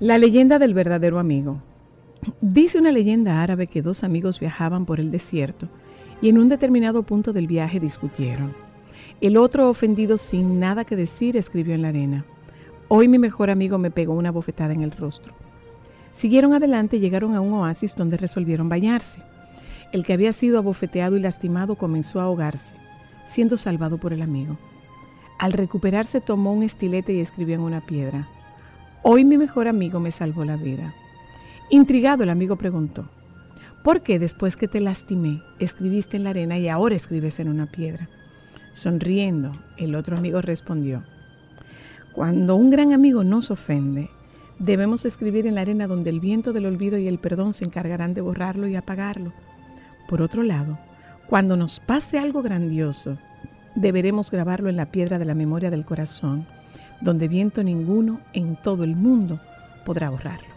La leyenda del verdadero amigo. Dice una leyenda árabe que dos amigos viajaban por el desierto y en un determinado punto del viaje discutieron. El otro, ofendido sin nada que decir, escribió en la arena, Hoy mi mejor amigo me pegó una bofetada en el rostro. Siguieron adelante y llegaron a un oasis donde resolvieron bañarse. El que había sido abofeteado y lastimado comenzó a ahogarse, siendo salvado por el amigo. Al recuperarse tomó un estilete y escribió en una piedra, Hoy mi mejor amigo me salvó la vida. Intrigado, el amigo preguntó, ¿por qué después que te lastimé escribiste en la arena y ahora escribes en una piedra? Sonriendo, el otro amigo respondió, cuando un gran amigo nos ofende, debemos escribir en la arena donde el viento del olvido y el perdón se encargarán de borrarlo y apagarlo. Por otro lado, cuando nos pase algo grandioso, deberemos grabarlo en la piedra de la memoria del corazón donde viento ninguno en todo el mundo podrá borrarlo.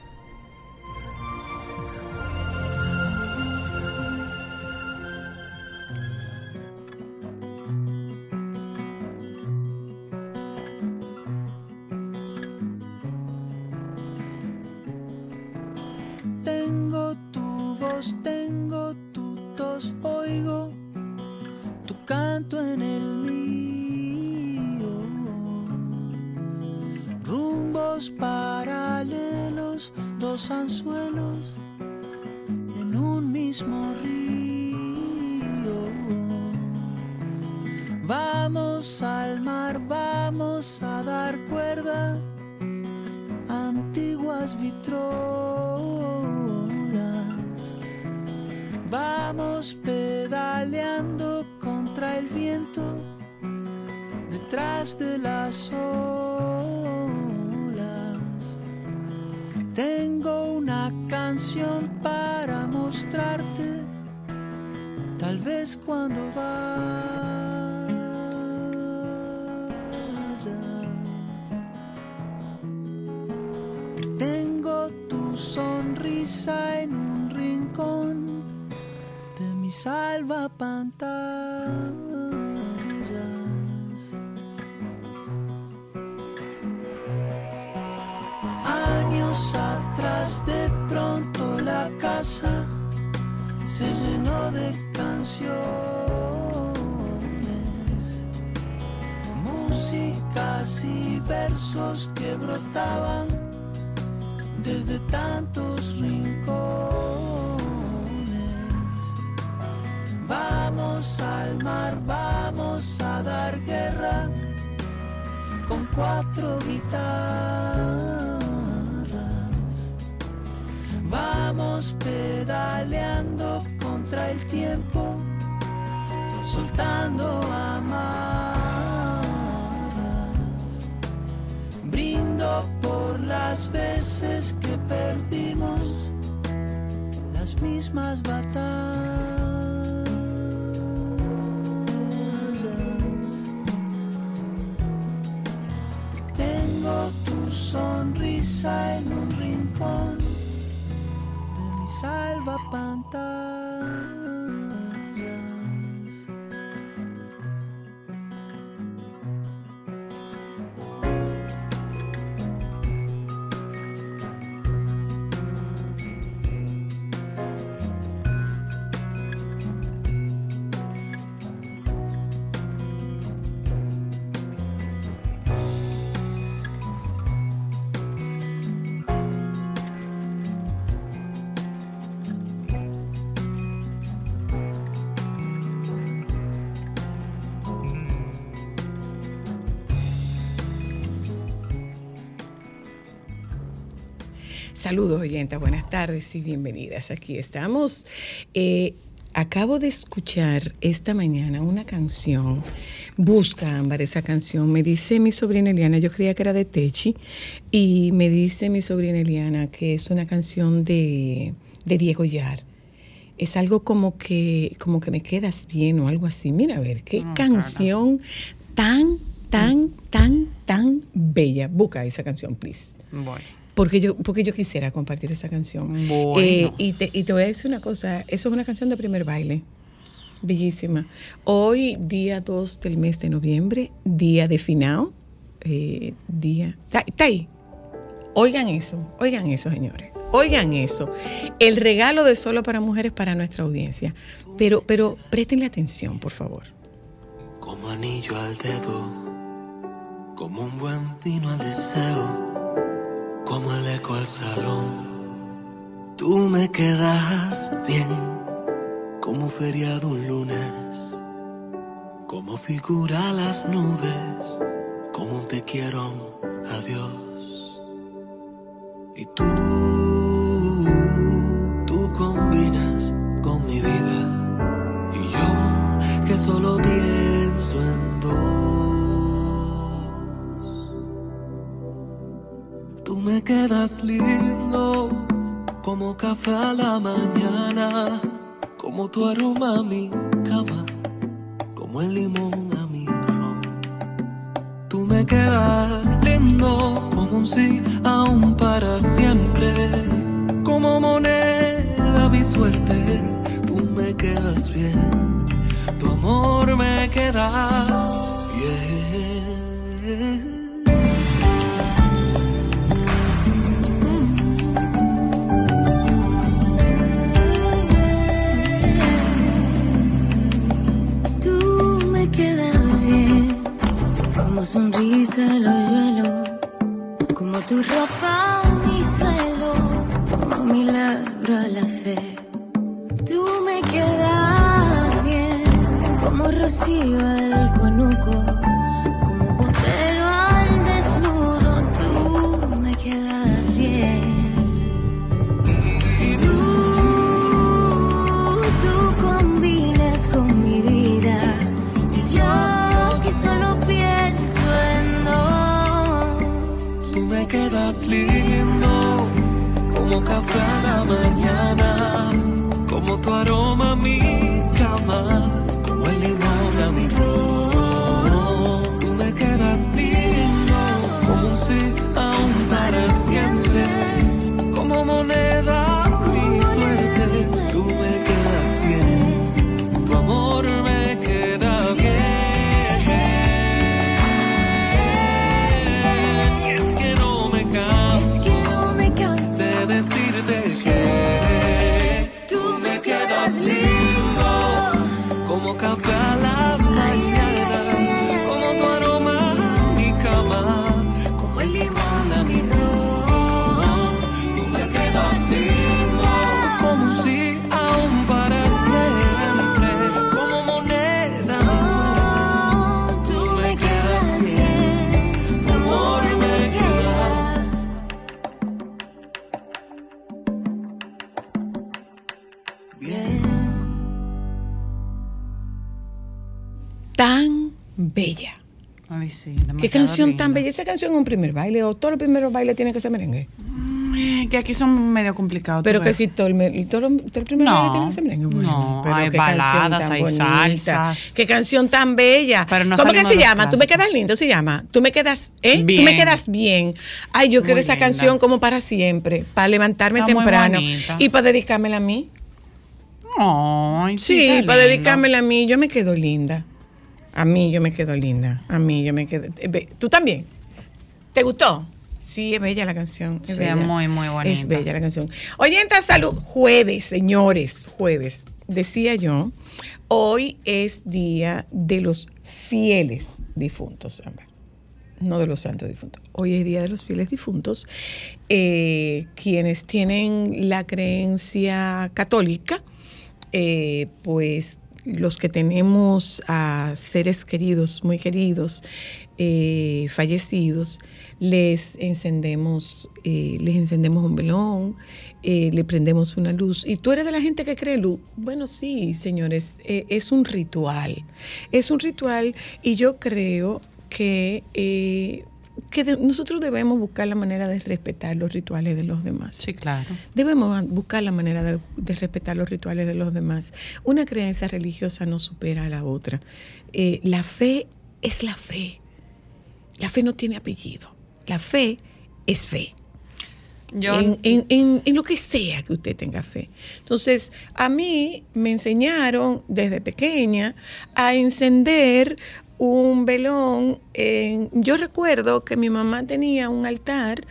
Sonrisa en un rincón salva pantallas. Saludos, oyentas, buenas tardes y bienvenidas. Aquí estamos. Eh, acabo de escuchar esta mañana una canción. Busca, Ámbar, esa canción. Me dice mi sobrina Eliana, yo creía que era de Techi, y me dice mi sobrina Eliana que es una canción de, de Diego Yar. Es algo como que, como que me quedas bien o algo así. Mira, a ver, qué Mm, canción tan, tan, tan, tan bella. Busca esa canción, please. Bueno. Porque yo, porque yo quisiera compartir esa canción. Bueno. Eh, y, te, y te voy a decir una cosa, eso es una canción de primer baile. Bellísima. Hoy, día 2 del mes de noviembre, día de finao, eh, día... Está, ahí. Oigan eso, oigan eso, señores. Oigan eso. El regalo de solo para mujeres para nuestra audiencia. Pero, pero préstenle atención, por favor. Como anillo al dedo, como un buen vino al deseo, como el eco al salón. Tú me quedas bien, como feriado un lunes, como figura las nubes, como te quiero, adiós. Y tú, tú combinas con mi vida, y yo que solo pienso en dos. Me quedas lindo como café a la mañana, como tu aroma a mi cama, como el limón a mi ron. Tú me quedas lindo como un sí aún para siempre, como moneda mi suerte. Tú me quedas bien, tu amor me queda bien. Sonrisa el hoyuelo, como tu ropa mi suelo, como milagro a la fe. Tú me quedas bien, como rocío al conuco, lindo como café a la mañana, como tu aroma a mi cama, como el limón a mi ron. Tú me quedas lindo como un sí aún para siempre, como moneda ¿Qué canción tan bella? ¿Esa canción es un primer baile o todos los primeros bailes tienen que ser merengue? Eh, Que aquí son medio complicados. Pero tú que si todo el, todo todo el primer No, baile tiene que ser merengue. Bueno, no, pero hay qué baladas, hay bonita. salsas. Qué canción tan bella. Pero no ¿Cómo que se llama? Tú me quedas lindo, se llama. Tú me quedas, ¿eh? Tú Bien. me quedas bien. Ay, yo quiero esa linda. canción como para siempre, para levantarme Está temprano y para dedicármela a mí. Ay, Sí, está para dedicármela a mí, yo me quedo linda. A mí yo me quedo linda. A mí yo me quedo. eh, ¿Tú también? ¿Te gustó? Sí, es bella la canción. Es Sí, bella. muy, muy bonita. Es bella la canción. Oyenta, salud. Jueves, señores, jueves. Decía yo, hoy es día de los fieles difuntos. No de los santos difuntos. Hoy es día de los fieles difuntos. eh, quienes tienen la creencia católica, eh, pues los que tenemos a seres queridos, muy queridos, eh, fallecidos, les encendemos, eh, les encendemos un velón, eh, le prendemos una luz. ¿Y tú eres de la gente que cree luz? Bueno, sí, señores, es un ritual. Es un ritual y yo creo que, que de- nosotros debemos buscar la manera de respetar los rituales de los demás. Sí, claro. Debemos buscar la manera de, de respetar los rituales de los demás. Una creencia religiosa no supera a la otra. Eh, la fe es la fe. La fe no tiene apellido. La fe es fe. Yo, En, en- en- en lo que sea que usted tenga fe. Entonces, a mí me enseñaron desde pequeña a encender un velón. yo recuerdo que mi mamá tenía un altar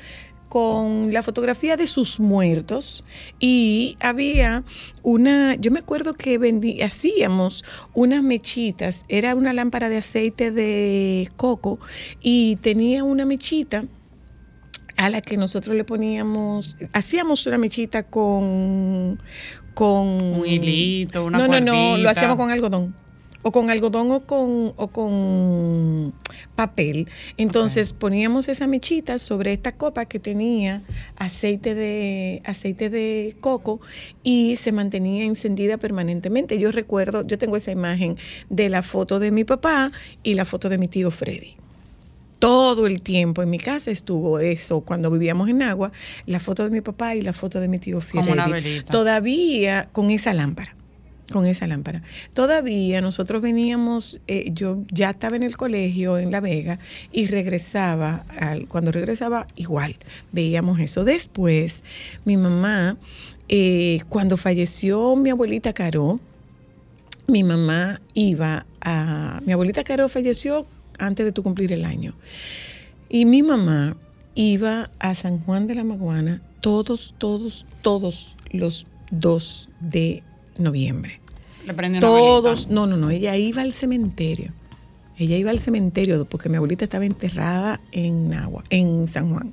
con la fotografía de sus muertos y había una, yo me acuerdo que vendí, hacíamos unas mechitas, era una lámpara de aceite de coco y tenía una mechita a la que nosotros le poníamos, hacíamos una mechita con, con Un hilito, una No, no, no, lo hacíamos con algodón. O con algodón o con, o con papel. Entonces poníamos esa mechita sobre esta copa que tenía aceite de, aceite de coco y se mantenía encendida permanentemente. Yo recuerdo, yo tengo esa imagen de la foto de mi papá y la foto de mi tío Freddy. Todo el tiempo en mi casa estuvo eso cuando vivíamos en agua la foto de mi papá y la foto de mi tío Freddy. todavía con esa lámpara con esa lámpara todavía nosotros veníamos eh, yo ya estaba en el colegio en La Vega y regresaba al- cuando regresaba igual veíamos eso después mi mamá eh, cuando falleció mi abuelita Caro mi mamá iba a... Mi abuelita Caro falleció antes de tu cumplir el año. Y mi mamá iba a San Juan de la Maguana todos, todos, todos los 2 de noviembre. Todos, no, no, no, ella iba al cementerio. Ella iba al cementerio porque mi abuelita estaba enterrada en Agua, en San Juan.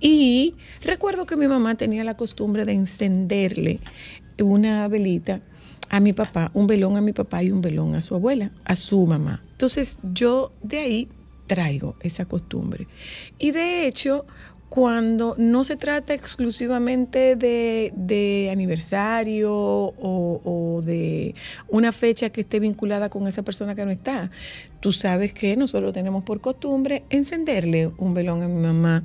Y recuerdo que mi mamá tenía la costumbre de encenderle una velita a mi papá, un velón a mi papá y un velón a su abuela, a su mamá. Entonces yo de ahí traigo esa costumbre. Y de hecho, cuando no se trata exclusivamente de, de aniversario o, o de una fecha que esté vinculada con esa persona que no está, tú sabes que nosotros tenemos por costumbre encenderle un velón a mi mamá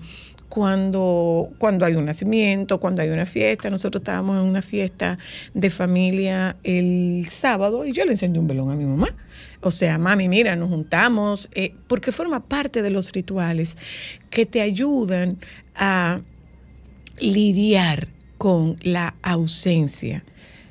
cuando, cuando hay un nacimiento, cuando hay una fiesta. Nosotros estábamos en una fiesta de familia el sábado y yo le encendí un velón a mi mamá. O sea, mami, mira, nos juntamos, eh, porque forma parte de los rituales que te ayudan a lidiar con la ausencia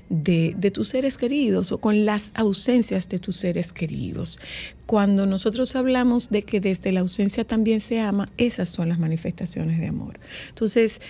de, de, tus seres queridos o con las ausencias de tus seres queridos. Cuando nosotros hablamos de que desde la ausencia también se ama, esas son las manifestaciones de amor. Entonces,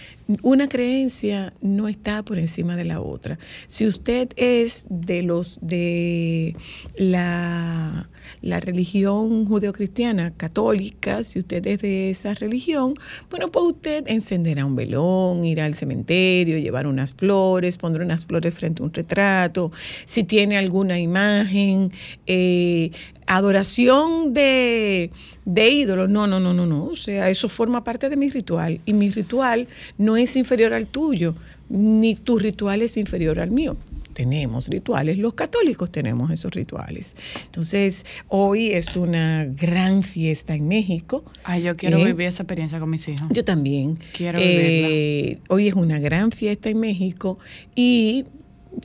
una creencia no está por encima de la otra. Si usted es de los de la, la religión judeocristiana católica, si usted es de esa religión, bueno, pues usted encenderá un velón, irá al cementerio, llevar unas flores, pondrá unas flores frente a un retrato. Si tiene alguna imagen, eh, adoración de, de ídolos. No, no, no, no, no. O sea, eso forma parte de mi ritual. Y mi ritual no es inferior al tuyo, ni tu ritual es inferior al mío. Tenemos rituales, los católicos tenemos esos rituales. Entonces, hoy es una gran fiesta en México. Ay, yo quiero eh, vivir esa experiencia con mis hijos. Yo también. Quiero vivirla. Eh, hoy es una gran fiesta en México y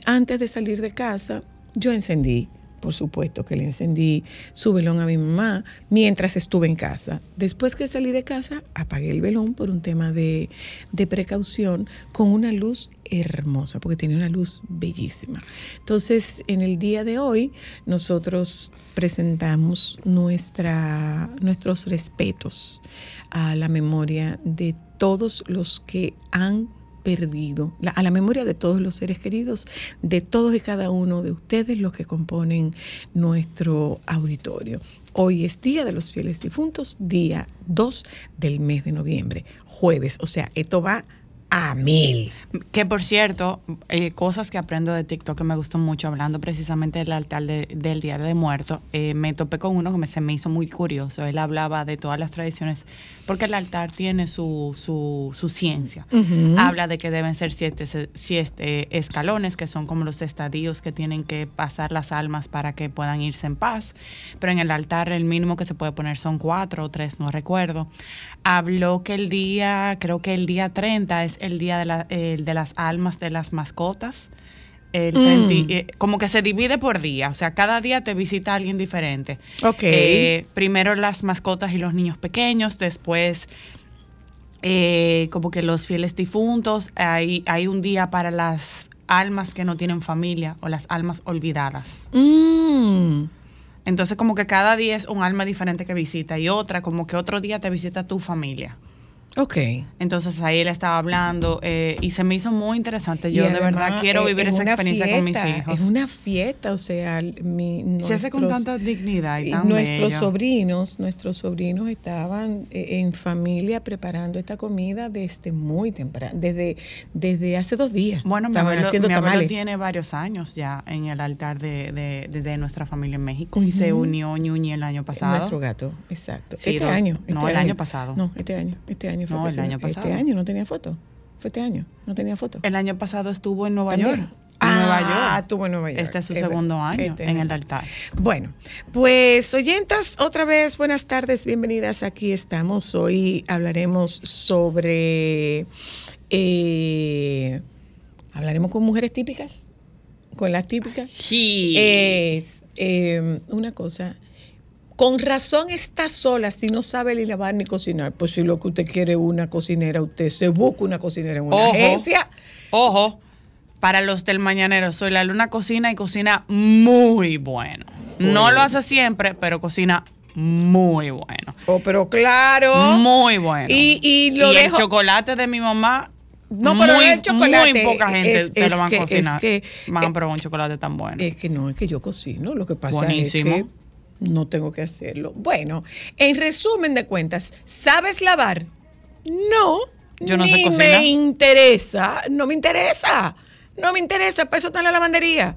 antes de salir de casa, yo encendí por supuesto que le encendí su velón a mi mamá mientras estuve en casa. Después que salí de casa, apagué el velón por un tema de, de, precaución con una luz hermosa, porque tenía una luz bellísima. Entonces, en el día de hoy, nosotros presentamos nuestra, nuestros respetos a la memoria de todos los que han perdido, a la memoria de todos los seres queridos, de todos y cada uno de ustedes los que componen nuestro auditorio. Hoy es Día de los Fieles Difuntos, día 2 del mes de noviembre, jueves, o sea, esto va a mil. Que por cierto, eh, cosas que aprendo de TikTok que me gustó mucho, hablando precisamente del altar de- del Día de Muertos, eh, me topé con uno que me, se me hizo muy curioso. Él hablaba de todas las tradiciones, porque el altar tiene su, su, su ciencia. Habla de que deben ser siete, siete escalones, que son como los estadios que tienen que pasar las almas para que puedan irse en paz. Pero en el altar el mínimo que se puede poner son cuatro o tres, no recuerdo. Habló que el día, creo que el día 30 es el día de, la- el de las almas de las mascotas. El 30 eh, como que se divide por día, o sea, cada día te visita alguien diferente. Ok. Eh, primero las mascotas y los niños pequeños, después eh, como que los fieles difuntos, hay, hay un día para las almas que no tienen familia o las almas olvidadas. Mm. Entonces como que cada día es un alma diferente que visita y otra como que otro día te visita tu familia. Ok. Entonces ahí él estaba hablando eh, y se me hizo muy interesante. Yo de verdad quiero eh, vivir es esa experiencia con mis hijos. Es una fiesta, o sea, mi, Se hace con nuestros- tanta dignidad y tan nuestros bello. sobrinos, nuestros sobrinos estaban eh, en familia preparando esta comida desde muy temprano, desde, desde hace dos días. Bueno, mi estaban abuelo, haciendo mi abuelo tiene varios años ya en el altar de, de, de- de nuestra familia en México y se unió Ñuñi el año pasado. Nuestro gato, exacto. Sí, este dos- año. no, este el año pasado. No, este año. Este año fue No, el año pasado. Este año no tenía foto. Fue este año, no tenía foto. El año pasado estuvo en Nueva También. York. En Ah, Nueva York. estuvo en Nueva York. Este es su Es segundo verdad. año Este es en el altar. Bueno, pues oyentas, otra vez buenas tardes, bienvenidas. Aquí estamos. Hoy hablaremos sobre. eh, hablaremos con mujeres típicas, con las típicas. Es eh, una cosa. Con razón está sola si no sabe ni lavar ni cocinar. Pues si lo que usted quiere es una cocinera, usted se busca una cocinera en una Ojo. agencia. Ojo, para los del mañanero, soy la luna cocina y cocina muy bueno. No lo hace siempre, pero cocina muy bueno. Oh, pero claro. Muy bueno. Y- y lo el dejo- chocolate de mi mamá. No, pero muy, el chocolate Muy poca gente es- te es lo van que- a cocinar. es que- van a eh, probar un chocolate tan bueno. Es que no, es que yo cocino. Lo que pasa Buenísimo. es que no tengo que hacerlo. Bueno, en resumen de cuentas, ¿sabes lavar? No. Yo no sé ni cocinar. me interesa. No me interesa. No me interesa. Para eso está en la lavandería.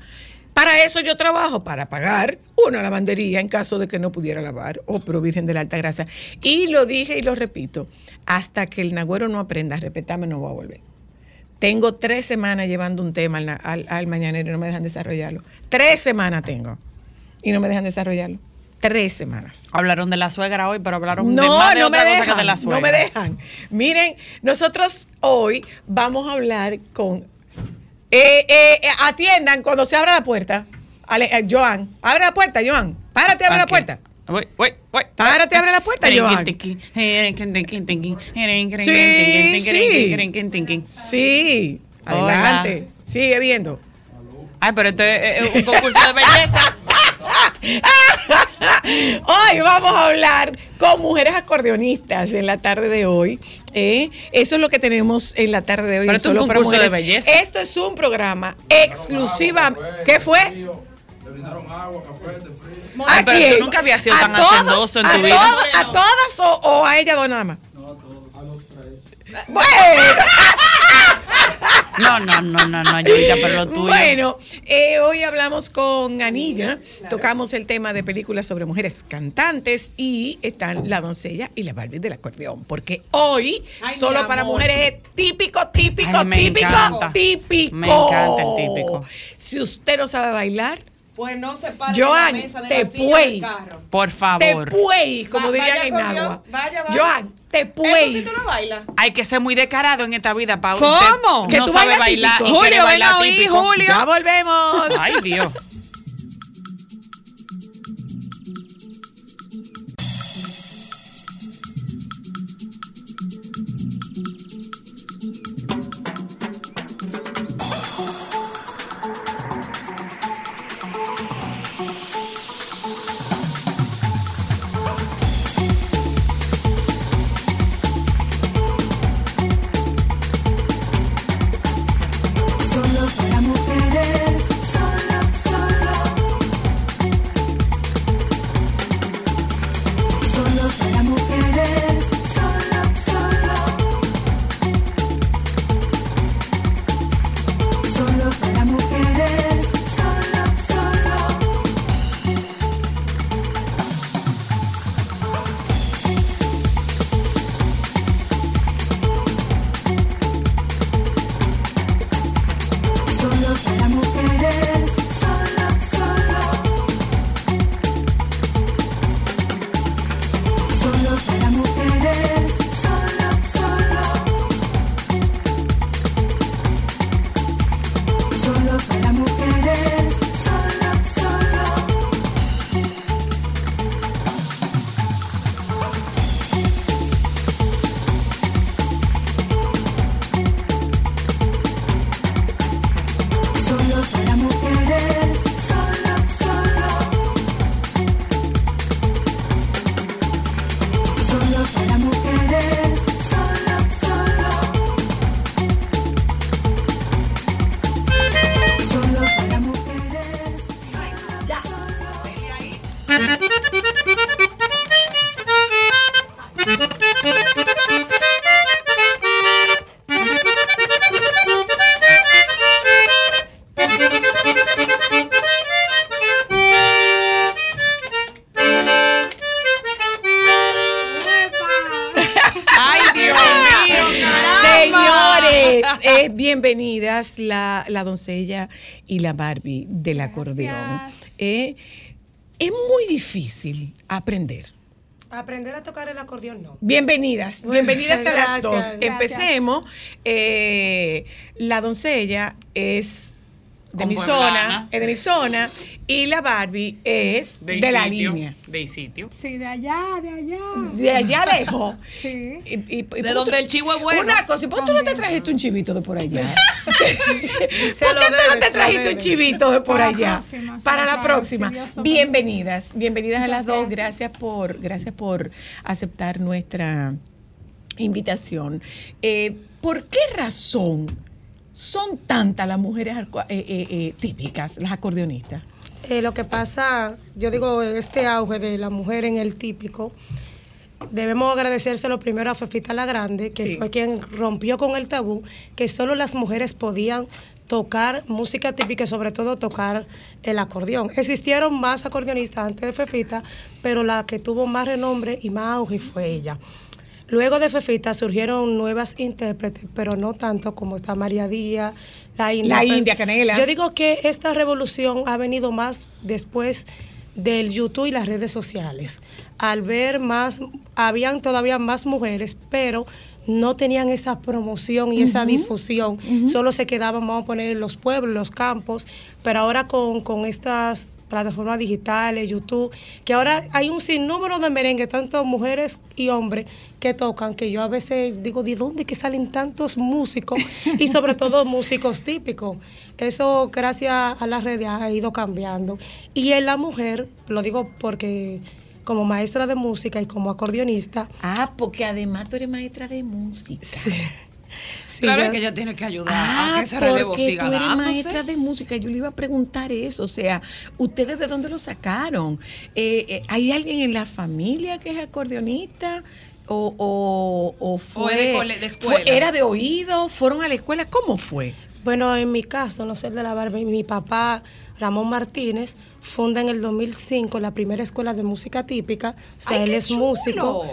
Para eso yo trabajo, para pagar una lavandería en caso de que no pudiera lavar. Oh, pero Virgen de la Alta Gracia. Y lo dije y lo repito. Hasta que el nagüero no aprenda a respetarme, no voy a volver. Tengo tres semanas llevando un tema al, al- al mañanero y no me dejan desarrollarlo. Tres semanas tengo. Y no me dejan desarrollarlo. Tres semanas. Hablaron de la suegra hoy, pero hablaron de No, más de no me otra cosa dejan. que de la suegra. No me dejan. Miren, nosotros hoy vamos a hablar con. Eh, eh, eh, atiendan cuando se abra la puerta. Ale- eh, Joan, abre la puerta, Joan. Párate, abre la puerta. Voy, voy, voy. Párate, abre la puerta, Joan. Sí, Hola. adelante. Sigue viendo. Ay, pero esto es es un concurso de belleza. Hoy vamos a hablar con mujeres acordeonistas en la tarde de hoy. ¿eh? Eso es lo que tenemos en la tarde de hoy. Pero es un Solo para concurso de Mujeres. belleza. Esto es un programa exclusiva. ¿Qué fue? Ay, ¿A pero quién? tú nunca habías sido ¿A tan todos? hacendoso en ¿A tu vida. todos- ¿A todas o, o a ella dos nada más? Bueno. No, no, no, no, no, Yurika, pero lo tuyo. Bueno, eh, hoy hablamos con Anilla, tocamos el tema de películas sobre mujeres cantantes y están la doncella y la Barbie del acordeón, porque hoy solo para mujeres es típico, típico, Ay, me típico, encanta. típico. Me encanta el típico. Si usted no sabe bailar, Pues no se pare Joan, de la mesa de te la silla puey. del carro. Por te favor. puey, como Va- dirían vaya en agua. vaya, vaya. Joan, te Eso sí puey. tú lo bailas. Hay que ser muy descarado en esta vida para ¿Cómo? Que no tú sabe bailar típico. y quiere Julio, ven bailar a oír, típico. Julio. Ya volvemos. Ay, Dios. La, la doncella y la Barbie del acordeón. Eh, es muy difícil aprender. Aprender a tocar el acordeón no. Bienvenidas, bienvenidas a las dos. gracias. Empecemos. Eh, la doncella es de mi zona, es de mi zona, y la Barbie es de, la línea. De sitio. Sí, de allá, de allá. De allá lejos. Sí. Y- y- y- De ¿por qué donde tú- el chivo es bueno. Una cosa, ¿y ¿por qué tú no te trajiste un chivito de por allá? Se ¿Por qué tú no te trajiste un chivito de por allá? Para la próxima. Bienvenidas, bienvenidas a las dos. Gracias por, gracias por aceptar nuestra invitación. Eh, ¿Por qué razón son tantas las mujeres eh, eh, eh, típicas, las acordeonistas? Eh, lo que pasa, yo digo, este auge de la mujer en el típico, debemos agradecérselo primero a Fefita la Grande, que Sí. fue quien rompió con el tabú, que solo las mujeres podían tocar música típica y sobre todo tocar el acordeón. Existieron más acordeonistas antes de Fefita, pero la que tuvo más renombre y más auge fue ella. Luego de Fefita surgieron nuevas intérpretes, pero no tanto como está María Díaz, la India. La India Canela. Yo digo que esta revolución ha venido más después del YouTube y las redes sociales. Al ver más, habían todavía más mujeres, pero no tenían esa promoción y esa difusión. Solo se quedaban, vamos a poner, en los pueblos, los campos. Pero ahora con, con estas plataformas digitales, YouTube, que ahora hay un sinnúmero de merengue, tanto mujeres y hombres, que tocan, que yo a veces digo, ¿de dónde que salen tantos músicos? Y sobre todo músicos típicos. Eso, gracias a las redes, ha ido cambiando. Y en la mujer, lo digo porque como maestra de música y como acordeonista, Ah, porque además tú eres maestra de música. sí, claro yo- que ella tiene que ayudar Ah, a que ese relevo porque siga tú eres dándose. maestra de música. Yo le iba a preguntar eso. O sea, ¿ustedes de dónde lo sacaron? Eh, eh, ¿Hay alguien en la familia que es acordeonista? ¿O, o, o fue, de cole- de fue- escuela? ¿Era de oído? ¿Fueron a la escuela? ¿Cómo fue? Bueno, en mi caso, no sé el de la barba, mi papá, Ramón Martínez, funda en el 2005 la primera escuela de música típica. O sea, ¡Ay, él es chulo! músico.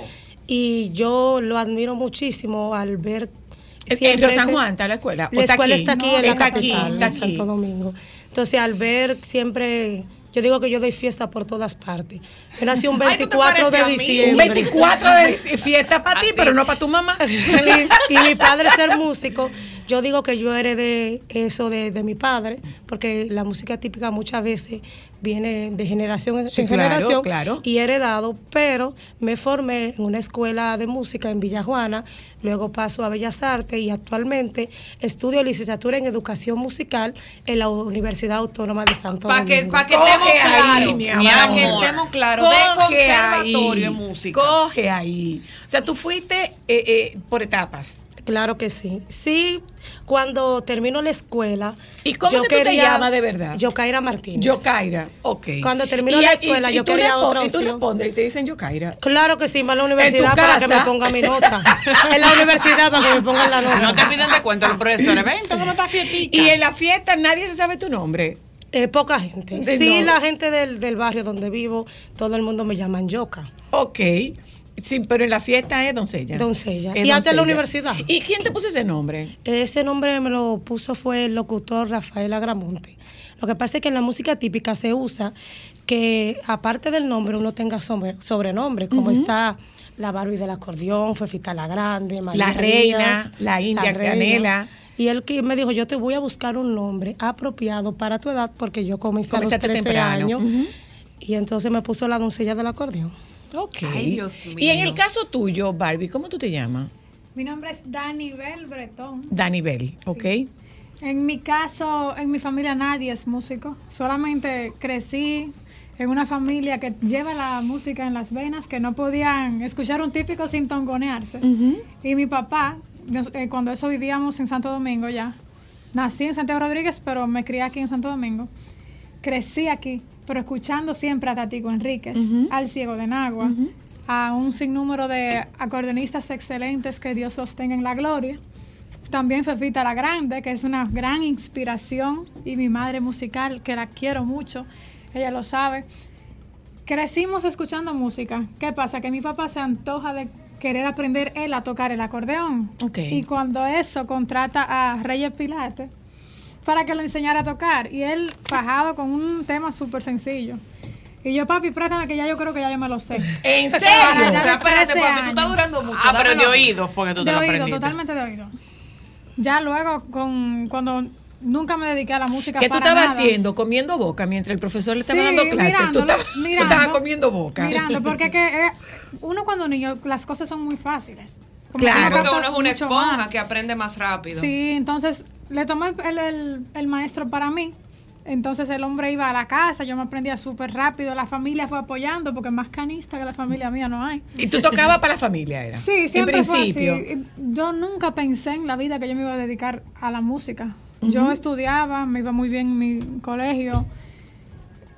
Y yo lo admiro muchísimo al ver. ¿En siempre Río San que- Juan está la escuela? ¿O La está escuela aquí? está aquí No, en la está aquí, está en aquí. Santo Domingo. Entonces, al ver siempre. Yo digo que yo doy fiesta por todas partes. Yo nací un Ay, ¿tú te 24 de diciembre. Un 24 de fiesta para ti, pero no para tu mamá. y, y mi padre ser músico, yo digo que yo heredé eso de, de mi padre, porque la música típica muchas veces viene de generación en Sí, en claro, generación claro. y heredado, pero me formé en una escuela de música en Villajuana, luego paso a Bellas Artes y actualmente estudio licenciatura en educación musical en la Universidad Autónoma de Santo Para que, Domingo. pa' que Coge estemos claros. Para que estemos claros. De Coge conservatorio ahí, música. Coge ahí. O sea, tú fuiste eh, eh, por etapas. Claro que sí. Sí, cuando termino la escuela. ¿Y cómo yo que tú te llamas de verdad? Yokaira Martínez. Yokaira, ok. Cuando terminó Y- la y- escuela, y yo tú quería otra Y tú respondes y te dicen Yokaira. Claro que sí, va a la universidad para que me ponga mi nota. en la universidad para que me pongan la nota. No te piden de cuento los profesores. Ven, ¿cómo está fiestica? Y en la fiesta nadie se sabe tu nombre. Eh, poca gente. De- Sí, no. la gente del, del barrio donde vivo, todo el mundo me llaman Yoka. Ok. Sí, pero en la fiesta es doncella. Doncella. Es Y antes en la universidad. ¿Y quién te puso ese nombre? Ese nombre me lo puso fue el locutor Rafael Agramonte. Lo que pasa es que en la música típica se usa que aparte del nombre uno tenga sobre- sobrenombre, como está la Barbie del acordeón, Fefita la Grande, María La reina, Díaz, la India. Canela. Y él que me dijo, yo te voy a buscar un nombre apropiado para tu edad porque yo comencé a los Comenzaste 13 temprano. años. Ujú. Y entonces me puso la doncella del acordeón. Ok. Ay, Dios Y en mío. el caso tuyo, Barbie, ¿cómo tú te llamas? Mi nombre es Dani Bel Bretón. Dani Bell, ¿ok? En mi caso, en mi familia nadie es músico. Solamente crecí en una familia que lleva la música en las venas, que no podían escuchar un típico sin tongonearse. Y mi papá, eh, cuando eso vivíamos en Santo Domingo ya, nací en Santiago Rodríguez, pero me crié aquí en Santo Domingo. Crecí aquí, pero escuchando siempre a Tatico Enríquez, al Ciego de Nagua, a un sinnúmero de acordeonistas excelentes que Dios los tenga en la gloria. También Fefita la Grande, que es una gran inspiración, y mi madre musical, que la quiero mucho, ella lo sabe. Crecimos escuchando música. ¿Qué pasa? Que mi papá se antoja de querer aprender él a tocar el acordeón. Y cuando eso contrata a Reyes Pilates para que lo enseñara a tocar. Y él fajado con un tema súper sencillo. Y yo, papi, préstame que ya yo creo que ya yo me lo sé. ¿En Para serio? ya Pero espérate, 13 papi, tú estás años. durando mucho. Ah, pero de oído fue que tú te de lo oído, aprendiste. totalmente de oído. Ya luego, con, cuando nunca me dediqué a la música ¿Qué tú para estabas nada. haciendo? Comiendo boca mientras el profesor le estaba Sí, dando clases. Tú estabas, tú mirando, estabas comiendo boca. Mirando, porque es que eh, uno cuando niño las cosas son muy fáciles. Como Claro. que Porque uno es una esponja más. que aprende más rápido. Sí, entonces le tomé el, el- el maestro para mí. Entonces el hombre iba a la casa, yo me aprendía súper rápido, la familia fue apoyando porque más canista que la familia mía no hay. Y tú tocabas para la familia, era. Sí, siempre En fue así. principio. Yo nunca pensé en la vida que yo me iba a dedicar a la música. Yo estudiaba, me iba muy bien en mi colegio.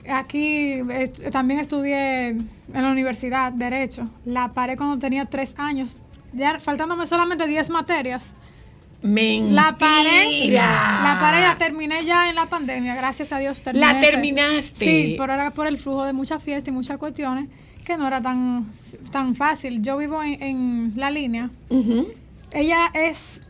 Aquí est- también estudié en la universidad, Derecho. La paré cuando tenía tres años. Ya faltándome solamente 10 materias. Mentira. La paré. La paré, la terminé ya en la pandemia. Gracias a Dios terminé. La terminaste. Sí, pero era por el flujo de muchas fiestas y muchas cuestiones que no era tan, tan fácil. Yo vivo en, en la línea. Ella es.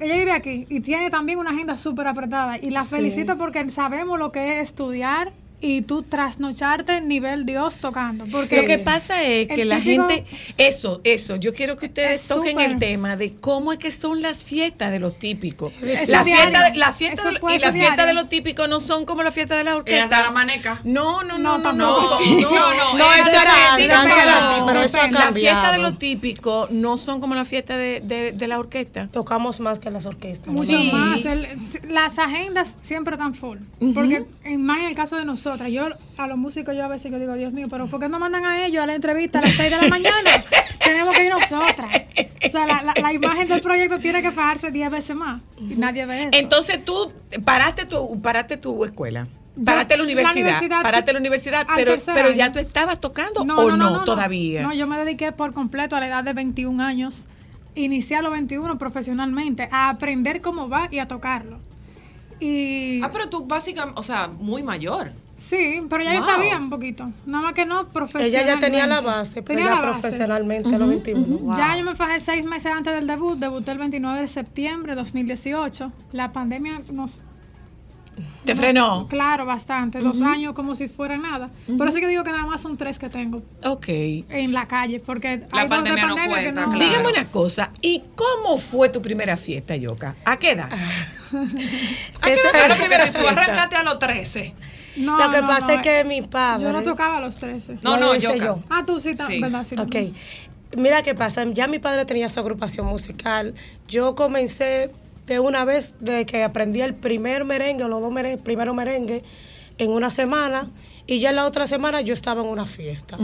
Ella vive aquí y tiene también una agenda súper apretada. Y la felicito porque sabemos lo que es estudiar y tú trasnocharte nivel Dios tocando. Porque Lo que pasa es que la gente, eso, eso, yo quiero que ustedes Es toquen el tema de cómo es que son las fiestas de los típicos. Eso La fiesta, diario. de- la fiesta de- y la ser fiesta diario. de los típicos no son como la fiesta de la Ella orquesta. está la maneca. No, no, no, no, no, no, No, no, No, eso era antes, así, pero eso ha La fiesta de los típicos no son como la fiesta de, de- de la orquesta. Tocamos más que las orquestas. Mucho Sí. más. El- las agendas siempre están full. Porque en, más en el caso de yo a los músicos yo a veces yo digo, Dios mío, pero ¿por qué no mandan a ellos a la entrevista a las 6 de la mañana? Tenemos que ir nosotras. O sea, la, la- la imagen del proyecto tiene que fajarse 10 veces más. Y nadie ve eso. Entonces tú paraste tu, paraste tu escuela. Paraste la la universidad, universidad, paraste la universidad, pero, pero ya tú estabas tocando o no, todavía. No, yo me dediqué por completo a la edad de 21 años, inicié a los 21 profesionalmente, a aprender cómo va y a tocarlo. Y Ah, pero tú básicamente, o sea, muy mayor. Sí, pero ya yo sabía un poquito, nada más que no Ella profesionalmente. ya tenía la base, pero Tenía ya la base. profesionalmente a los 21. Ya yo me fajé seis meses antes del debut, debuté el 29 de septiembre de 2018. La pandemia nos... Te nos- frenó. Claro, bastante. Dos años como si fuera nada. Por eso que digo que nada más son tres que tengo Ok. en la calle, porque La hay dos de pandemia no pandemia que cuenta, no... claro. Dígame una cosa, ¿y cómo fue tu primera fiesta, Yoka? ¿A qué edad? ¿A qué edad fue la primera Tú arrancaste a los 13. No, Lo que no, pasa no, es que mi padre. Yo no tocaba a los 13. No, Lo no, yo. yo. Ah, tú sí, Sí. ¿verdad? Sí, Ok. Mira qué pasa. Ya mi padre tenía su agrupación musical. Yo comencé de una vez de que aprendí el primer merengue, o los dos merengue, primero merengue, en una semana. Y ya en la otra semana yo estaba en una fiesta.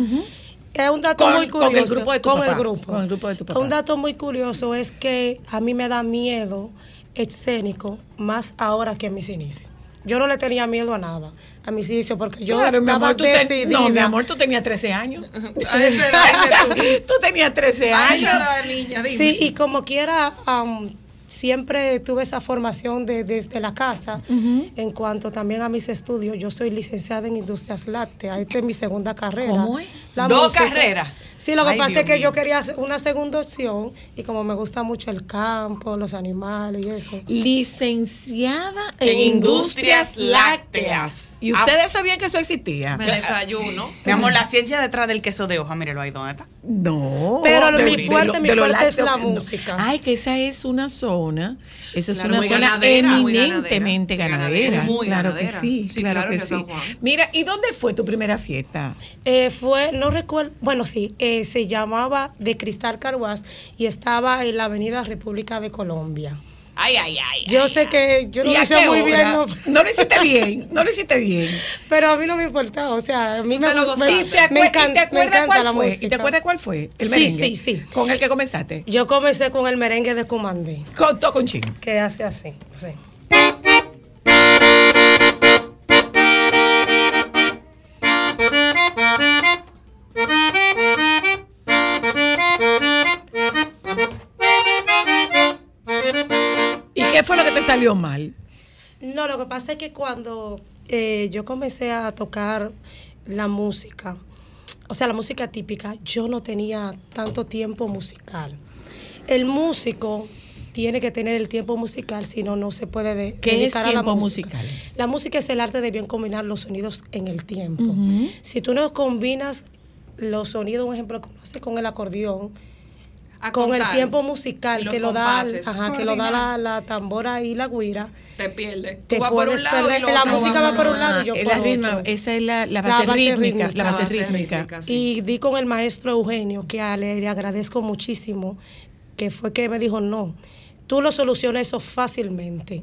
Es un dato Con- muy con el curioso. grupo de tu con papá, el grupo. con el grupo de tu papá. Un dato muy curioso es que a mí me da miedo escénico más ahora que a mis inicios. Yo no le tenía miedo a nada a mis inicios porque yo claro, mi estaba amor, tú ten- decidida. no, mi amor, tú tenías 13 años. Tú tenías 13 Ay, años. la niña, dime. Sí, y como quiera, am, siempre tuve esa formación de- desde la casa. En cuanto también a mis estudios, yo soy licenciada en industrias lácteas. Esta es mi segunda carrera. ¿Cómo es? La Dos música. carreras. Sí, lo que Ay, pasa Dios es que mío. yo quería una segunda opción y como me gusta mucho el campo, los animales y eso. Licenciada en, En industrias industrias lácteas. ¿Y ustedes sabían que eso existía? Me desayuno. Mi amor, la ciencia detrás del queso de hoja, mírelo ahí, ¿dónde está? No. Pero de- mi de fuerte, lo- mi de lo fuerte es la no. música. Ay, que esa es una zona, esa es Claro, una zona ganadera, muy eminentemente ganadera. ganadera. Muy claro ganadera. que sí, Sí, claro, claro que que sí. Mira, ¿y dónde fue tu primera fiesta? Eh, fue, no recuerdo, bueno, sí, eh, se llamaba De Cristal Carguas y estaba en la Avenida República de Colombia. Ay, ay, ay. Yo sé que yo no ¿Y lo hice muy bien, no, No lo hiciste bien, no lo hiciste bien. pero a mí no me importaba, o sea, a mí me, gozaste. ¿Y te, me y encanta, te me acuerdas encanta cuál la fue? música. ¿Y te acuerdas cuál fue? El Sí, merengue. sí, sí. Con el que comenzaste. Yo comencé con el merengue de Cumandé, Con todo con chin. que hace así, sí. Salió mal? No, lo que pasa es que cuando eh, yo comencé a tocar la música, o sea, la música típica, yo no tenía tanto tiempo musical. El músico tiene que tener el tiempo musical, si no, no se puede de- ¿Qué es dedicar a la tiempo música. musical? La música es el arte de bien combinar los sonidos en el tiempo. Si tú no combinas los sonidos, un ejemplo que uno hace con el acordeón, A con el tiempo musical Y que lo da, ajá, que lo da la, tambora y la guira, Te pierdes. Te Tú vas por puedes un lado y perder. lo La música va por un lado y yo Ah, por la esa es la, la La base, rítmica, rítmica. La base La base rítmica. rítmica. Sí. Y di con el maestro Eugenio, que a- le, le agradezco muchísimo, que fue que me dijo, no, tú lo solucionas eso fácilmente.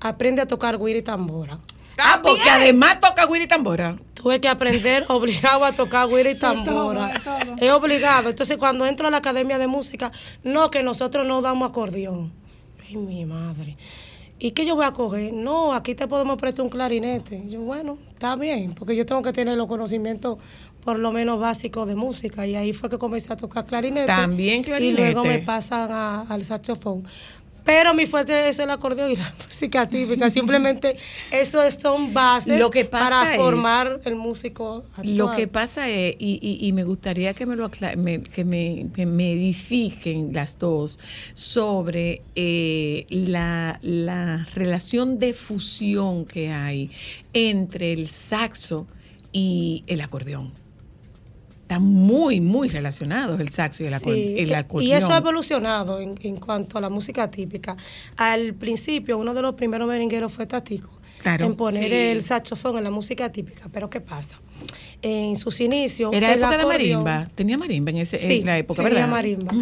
Aprende a tocar guira y tambora. Ah, porque además toca Willy Tambora. Tuve que aprender obligado a tocar guira y tambora. todo. Es obligado. Entonces, cuando entro a la academia de música, no, que nosotros no damos acordeón. Ay, mi madre. ¿Y qué yo voy a coger? No, aquí te podemos prestar un clarinete. Y yo, bueno, está bien, porque yo tengo que tener los conocimientos por lo menos básicos de música. Y ahí fue que comencé a tocar clarinete. También Y luego clarinete. me pasan a- al saxofón. Pero mi fuerte es el acordeón y la música típica. Simplemente eso es- son bases Lo que pasa para es- formar el músico actual. Lo que pasa es, y, y- y me gustaría que me lo me- que, me, que me edifiquen las dos sobre eh, la, la relación de fusión que hay entre el saxo y el acordeón. Están muy, muy relacionados el saxo y el, Sí, el acordeón. y eso ha evolucionado en, en cuanto a la música típica. Al principio, uno de los primeros merengueros fue Tatico. Claro. En poner Sí. el saxofón en la música típica. Pero ¿qué pasa? En sus inicios. Era época de acordeón- marimba. Tenía marimba en, ese, Sí, en la época, tenía ¿verdad? marimba.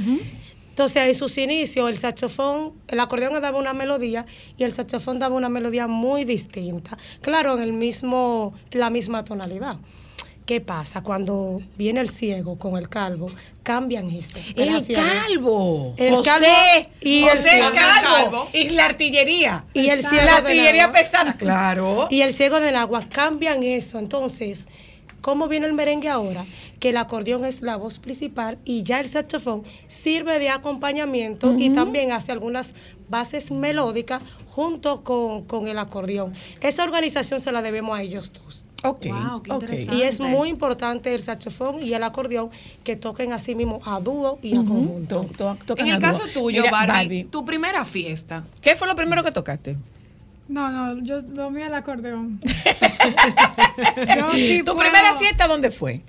Entonces, en sus inicios, el saxofón, el acordeón daba una melodía y el saxofón daba una melodía muy distinta. Claro, en el mismo, la misma tonalidad. ¿Qué pasa? Cuando viene el ciego con el calvo, cambian eso. El calvo. El José, calvo y el José ciego. calvo. Calvo. Y la artillería. Y el ciego La artillería agua. pesada, claro. Y el ciego del agua cambian eso. Entonces, ¿cómo viene el merengue ahora? Que el acordeón es la voz principal y ya el saxofón sirve de acompañamiento y también hace algunas bases melódicas junto con, con el acordeón. Esa organización se la debemos a ellos dos. Ok, Wow, qué ok. interesante. Y es muy importante el saxofón y el acordeón que toquen así mismo a dúo y a conjunto. To- to- tocan En el dúo. caso tuyo, Mira, Barbie, tu primera fiesta. ¿Qué fue lo primero que tocaste? No, no, yo mío el acordeón. yo sí ¿Tu puedo- primera fiesta dónde fue?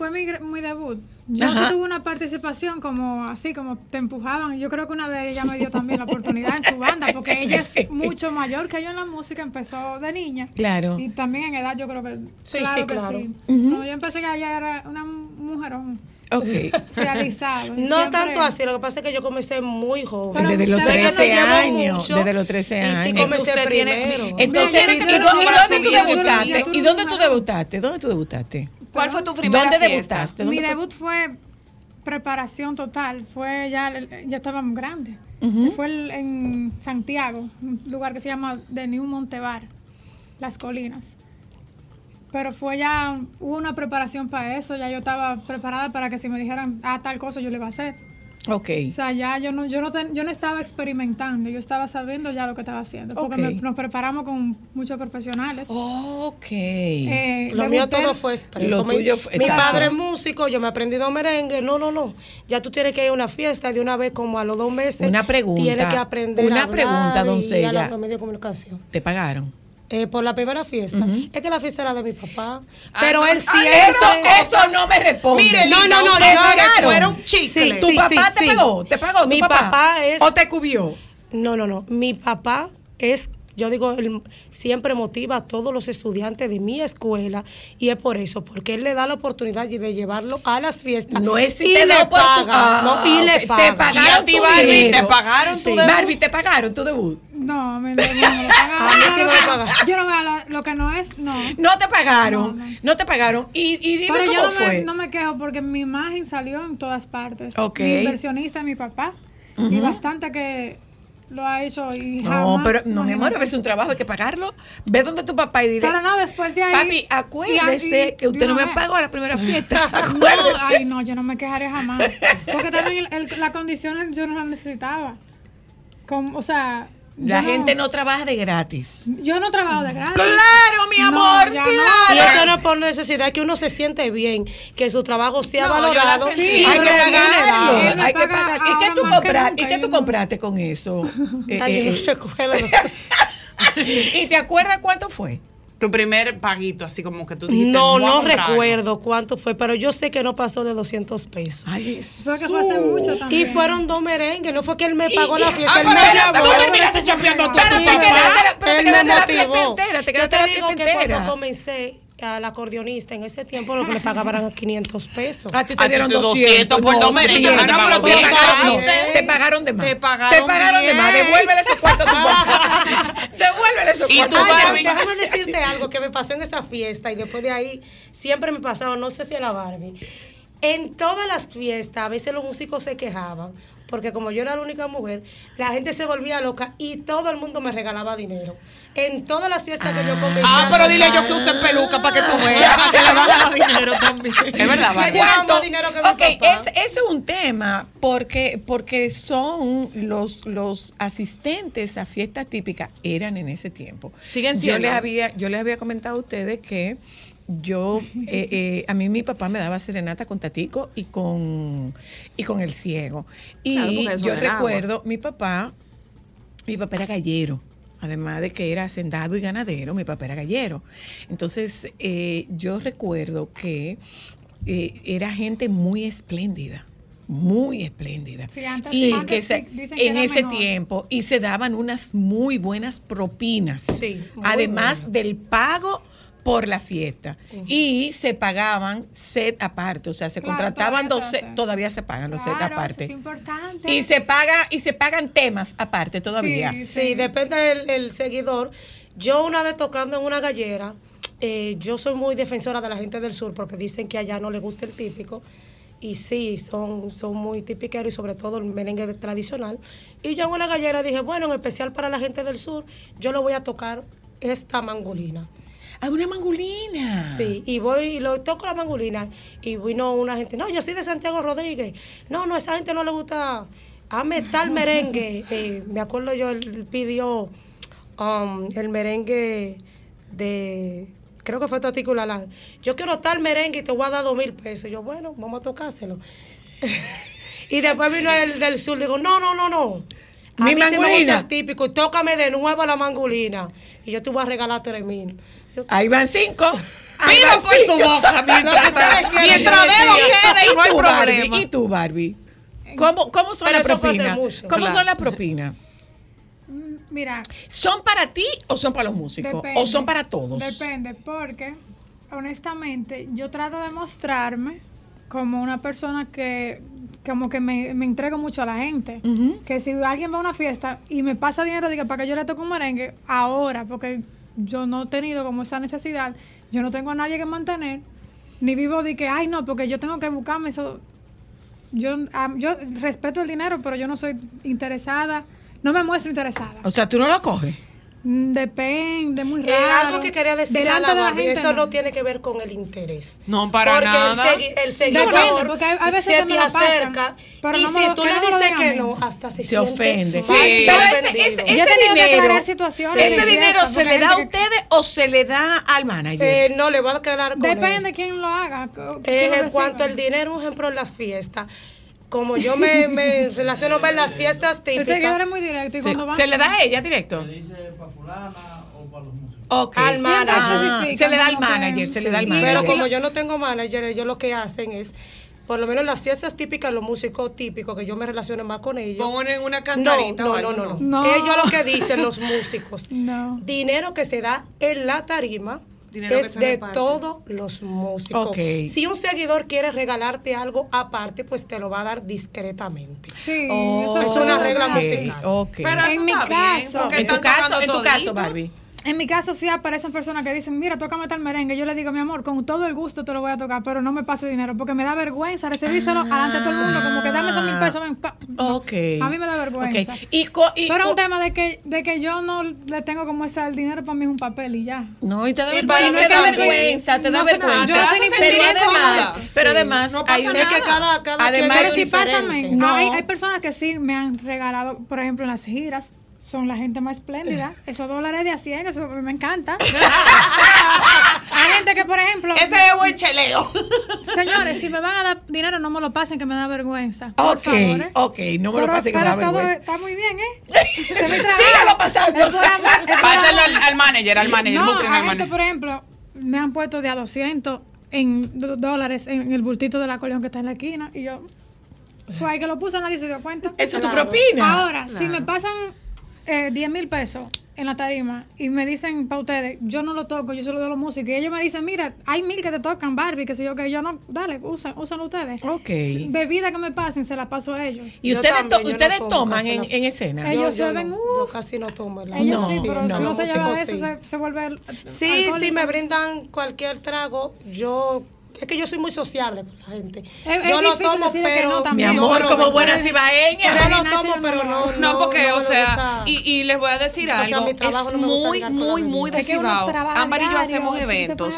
Fue mi, mi debut. Yo Ajá. sí tuve una participación como así, como te empujaban. Yo creo que una vez ella me dio también la oportunidad en su banda, porque ella es mucho mayor que yo en la música, empezó de niña. Claro. Y también en edad yo creo que Sí, claro sí, que claro. sí. Cuando yo empecé que ella era una mujerón Ok. realizada. y No siempre- tanto así, lo que pasa es que yo comencé muy joven. Pero desde los ¿sabes que no 13 llevo años. mucho? Desde los 13 Y sí años. comencé primero. Entonces, ¿y dónde, tú debutaste? ¿Y dónde tú debutaste? ¿Dónde tú debutaste? ¿Cuál fue tu primera ¿Dónde fiesta? debutaste? Mi ¿Dónde fue? debut fue preparación total. Fue ya, ya estábamos grandes. Fue el- en Santiago, un lugar que se llama The New Montebar, Las Colinas. Pero fue ya, hubo una preparación para eso, ya yo estaba preparada para que si me dijeran, ah, tal cosa, yo le iba a hacer. Ok. O sea, ya yo no, yo no, ten- yo no estaba experimentando, yo estaba sabiendo ya lo que estaba haciendo. Porque me- nos preparamos con muchos profesionales. Ok. Eh, Lo mío todo fue expreso. Lo Mi- tuyo fue- Mi exacto. padre es músico, yo me he aprendido merengue. No, no, no. Ya tú tienes que ir a una fiesta de una vez, como a los dos meses. Una pregunta, Tienes que aprender una a pregunta, a doncella. los medios de comunicación. ¿Te pagaron? Eh, por la primera fiesta. Es que la fiesta era de mi papá. Ay, pero no, él ay, siempre... Eso, eso no me responde. Mire, No, no, no, pagaron. fueron chicle. Sí, ¿Tu sí, papá sí, te sí. pagó? ¿Te pagó tu Mi papá? papá es- ¿O te cubrió? No, no, no. Mi papá es, yo digo, él siempre motiva a todos los estudiantes de mi escuela y es por eso, porque él le da la oportunidad de llevarlo a las fiestas. No es si y te le tu- paga, Ah, no, y le paga. Te pagaron Y a ti, tu Barbie, dinero. ¿te pagaron tu Sí. debut? Barbie, ¿te pagaron tu debut? No, me, me, me lo pagaron. A mí sí me lo pagaron. Yo no veo lo, lo que no es, no. No te pagaron. No, No, no. te pagaron. Y, y dime Pero cómo yo no fue. me, no me quejo porque mi imagen salió en todas partes. Ok. Mi inversionista mi papá. Y bastante que lo ha hecho y no, pero no, mi amor, a veces un trabajo hay que pagarlo. Ve donde tu papá y dile. Pero no, después de ahí. Papi, acuérdese que usted no me pagó la primera fiesta. No, ay, no, yo no me quejaré jamás. Porque también las condiciones yo no las necesitaba. Con- o sea, La gente no trabaja de gratis. Yo no trabajo de gratis. Claro, mi amor, ya no. claro. Y eso no es por necesidad, que uno se siente bien, que su trabajo sea valorado. sentí. y hay que pagarlo, hay que paga pagar. ¿Y qué tú compraste? ¿Y qué tú compraste con eso? Eh, eh, no recuerdo. eh. ¿Y te acuerdas cuánto fue? Tu primer paguito, así como que tú dijiste. No, "Voy a no comprar algo". recuerdo cuánto fue, pero yo sé que no pasó de 200 pesos. Ay, Fue que fue hace mucho Y también. fueron dos merengues, no fue que él me pagó Y- la fiesta, Ah, él pero me llevó. tú terminaste tú. Pero te quedaste la- pero te él me quedaste la fiesta entera, te Yo quedaste te la digo fiesta que entera. cuando comencé al acordeonista en ese tiempo lo que le pagaban eran 500 pesos. A ti A te ti dieron te 200, 200 por no, dos pero te pagaron, te pagaron de más. Te pagaron de más. Devuélvele esos cuartos a tu papá. Devuélvele esos Y cuartos. déjame decirte algo que me pasó en esa fiesta y después de ahí siempre me pasaba, no sé si era Barbie. En todas las fiestas, a veces los músicos se quejaban, porque como yo era la única mujer, la gente se volvía loca y todo el mundo me regalaba dinero. En todas las fiestas que yo. Ah, a pero dile yo que use peluca para que tú veas, para que le van a dar dinero también. Es verdad, llevan ¿Cuánto? dinero que mi Ok, papá. es- ese es un tema porque, porque son los, los asistentes a fiestas típicas eran en ese tiempo. Siguen Yo siendo. les había, yo les había comentado a ustedes que yo, eh, eh, a mí mi papá me daba serenata con Tatico y con, y con el ciego. Y Claro, yo agua. recuerdo, mi papá, mi papá era gallero. Además de que era hacendado y ganadero, mi papá era gallero. Entonces, eh, yo recuerdo que eh, era gente muy espléndida, muy espléndida. Sí, antes- y antes que se- dicen que en ese tiempo, y se daban unas muy buenas propinas. Sí, muy además del pago por la fiesta. Y se pagaban set aparte, o sea, se Claro, contrataban todavía dos se set, todavía se pagan los set Claro, eso aparte. es importante. Y se paga y se pagan temas aparte todavía. Sí, Sí, depende del el seguidor. Yo una vez tocando en una gallera, eh, yo soy muy defensora de la gente del sur porque dicen que allá no le gusta el típico. Y sí, son, son muy tipiqueros y sobre todo el merengue tradicional. Y yo en una gallera dije, bueno, en especial para la gente del sur, yo le voy a tocar esta mangolina. Ah, una mangulina. Sí, y voy y lo toco la mangolina y vino una gente, no, yo soy de Santiago Rodríguez. No, no, esa gente no le gusta a metal merengue. Eh, me acuerdo yo, él pidió um, el merengue de, creo que fue Tatico Lalán. Yo quiero tal merengue y te voy a dar dos mil pesos. Yo, bueno, vamos a tocárselo. y después vino el del sur, digo, no, no, no, no. A Mi mí sí me gusta el típico tócame de nuevo la mangolina. Y yo te voy a regalar tres mil. Yo- Ahí van cinco. Van por su boca mientras, de lo quede y no hay Barbie? ¿Y tú, Barbie? ¿Cómo, cómo son las propinas? ¿Cómo Claro. son las propinas? Mm, Mira, ¿Son para ti o son para los músicos? Depende. ¿O son para todos? Depende, porque honestamente yo trato de mostrarme como una persona que como que me, me entrego mucho a la gente. Que si alguien va a una fiesta y me pasa dinero diga, para que yo le toque un merengue, ahora, porque yo no he tenido como esa necesidad, yo no tengo a nadie que mantener, ni vivo de que, ay no, porque yo tengo que buscarme eso. Yo, ah, yo respeto el dinero, pero yo no soy interesada, no me muestro interesada. O sea, tú no lo coges. Mm, Depende, muy Eh, raro. algo que quería decir Delante a la de la Barbie, gente, eso no. no. tiene que ver con el interés. No, para porque nada. el, el seguidor Depende, porque hay- hay veces se que te pasan, acerca pero y no si tú que le no dices a que no, hasta se, Se siente ofende. Pero Yo he que dinero, aclarar situaciones ¿Ese en dinero se le da a que- ustedes o se le da al manager? Eh, no, le voy a aclarar con Depende de quién lo haga. Eh, en cuanto al dinero, un ejemplo, en las fiestas. Como yo me, me relaciono más en las fiestas El seguidor típicas. es muy directo y se, cuando va... se le da a ella directo? Ok. Al Siempre manager. Ah, especifican se le da al manager, se le da al manager. Pero como yo no tengo manager, ellos lo que hacen es, por lo menos las fiestas típicas, los músicos típicos, que yo me relaciono más con ellos. Ponen una cantarita no, o no, no, no. no. Ellos lo que dicen los músicos. No. Dinero que se da en la tarima Dinero que es se de reparte. todos los músicos. Ok. Si un seguidor quiere regalarte algo aparte, pues te lo va a dar discretamente. Sí, Oh, eso es una ok. regla musical. Ok. Pero En mi bien, caso- en tu caso, en tu caso. Barbie. En mi caso sí aparecen personas que dicen, mira, tócame tal merengue. Yo le digo, mi amor, con todo el gusto te lo voy a tocar, pero no me pase dinero, porque me da vergüenza recibírselo delante de todo el mundo, como que dame esos mil pesos. ven. A mí me da vergüenza. Ok. Y, co- y Pero es un tema de que, de que yo no le tengo como esa, el dinero para mí es un papel y ya. No, y te da Y vergüenza, para te da vergüenza, te da No vergüenza. Yo no ni pero además, pero además No pasa hay una Es que cada, cada Además, Pero si pásame, No. hay, hay personas que sí me han regalado, por ejemplo, en las giras, son la gente más espléndida. Esos dólares de a 100, eso me encanta. Hay gente que, por ejemplo, Ese es buen cheleo. señores, si me van a dar dinero, no me lo pasen, que me da vergüenza. Por Ok, favor, ¿eh? ok, no me lo Pero- pase que me pero da todo vergüenza. está muy bien, ¿eh? Sígalo pasando. Es Pásalo al, al manager, al manager, No, busquen al gente, manager. por ejemplo, me han puesto de a 200 en dólares en el bultito del acordeón que está en la esquina y yo, fue ahí que lo puse, nadie se dio cuenta. Eso es tu propina. Ahora, si me pasan eh, 10 mil pesos en la tarima y me dicen para ustedes, yo no lo toco, yo solo doy a los músicos, y ellos me dicen, mira, hay mil que te tocan Barbie, que sé yo, que yo no, dale, usan, usan ustedes. Ok. Si- Bebida que me pasen, se la paso a ellos. ¿Y Yo ustedes, también, to- yo no ustedes tomo toman en, no. en escena? Ellos yo, beben, no, uh. yo casi no tomo el Ellos No, sí, pero no. si uno se lleva eso, sí. se, se vuelve Sí, alcohólico. sí, me brindan cualquier trago. Yo, es que yo soy muy sociable con la gente. Es- yo es lo tomo, pero. no Mi amor, no, como no, buena cibaeña. Yo lo tomo, pero no. No, porque, o sea, y, y les voy a decir O sea, algo, es muy, muy, muy trabaja Ámbar y yo hacemos eventos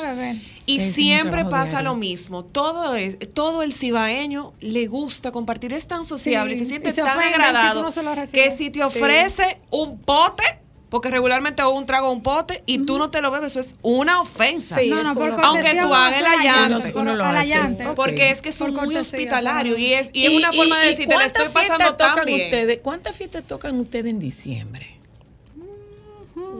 y Es siempre pasa diario. lo mismo. Todo es, todo el cibaeño le gusta compartir, es tan sociable y Sí, se siente y se tan ofenden si agradado no que si te ofrece un pote, porque regularmente un trago un pote y tú no te lo bebes, eso es una ofensa. Sí, No, no, por Aunque tú hagas el la allante. Uno lo hace. Porque es que son Por muy hospitalarios y es, y es una forma de decir, te la cuántas estoy pasando tan bien. ustedes? ¿Cuántas fiestas tocan ustedes en diciembre?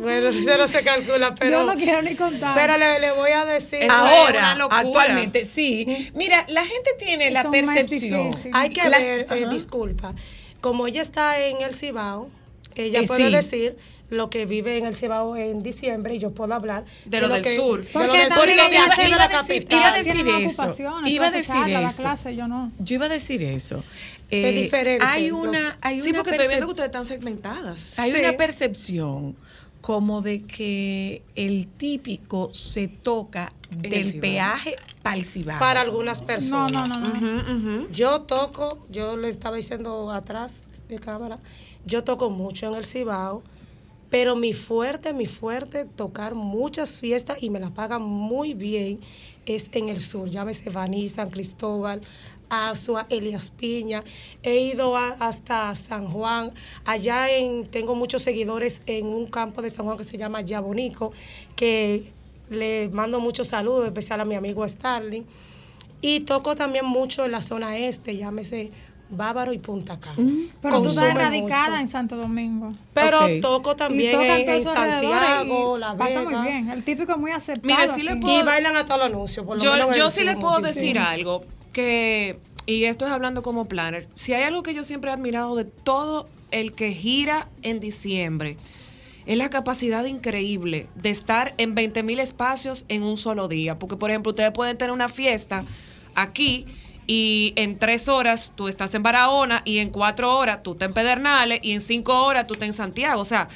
Bueno, eso no se calcula, pero. Yo no quiero ni contar. Pero le, le voy a decir. Ahora, actualmente, sí. Mira, la gente tiene la percepción. Hay que La- ver, eh, disculpa, como ella está en el Cibao, ella Eh, puede sí. decir lo que vive en el Cibao en diciembre y yo puedo hablar De lo del que- sur. de Porque lo del sur lo de tiene de iba a decir- iba a decir eso, iba a decir charla, la eso. clase, yo no. Yo iba a decir eso. Es diferente, Hay una, hay Sí, una porque estoy viendo percep- que ustedes están segmentadas. Hay Sí. una percepción como de que el típico se toca el del peaje para el Cibao. para algunas No, personas. no, no, no. Yo toco, yo le estaba diciendo atrás de cámara, yo toco mucho en el Cibao, pero mi fuerte, mi fuerte, tocar muchas fiestas y me las pagan muy bien, es en el sur. Llámese Baní, San Cristóbal, Azua, Elias Piña. He ido hasta San Juan. Allá en, tengo muchos seguidores en un campo de San Juan que se llama Yabonico, que le mando muchos saludos, especial a mi amigo Starling. Y toco también mucho en la zona este, llámese Bávaro y Punta Cana. Pero tú estás radicada mucho. en Santo Domingo. Pero toco también en, todos en Santiago, La Pasa Vega. muy bien. El típico es muy aceptado. Mire, sí le puedo- Y bailan a todo el anuncio, por lo Yo, menos yo sí le puedo muchísimo. decir algo que, y esto es hablando como planner, si hay algo que yo siempre he admirado de todo el que gira en diciembre, es la capacidad increíble de estar en 20 mil espacios en un solo día. Porque, por ejemplo, ustedes pueden tener una fiesta aquí y en tres horas tú estás en Barahona y en cuatro horas tú estás en Pedernales y en cinco horas tú estás en Santiago. O sea,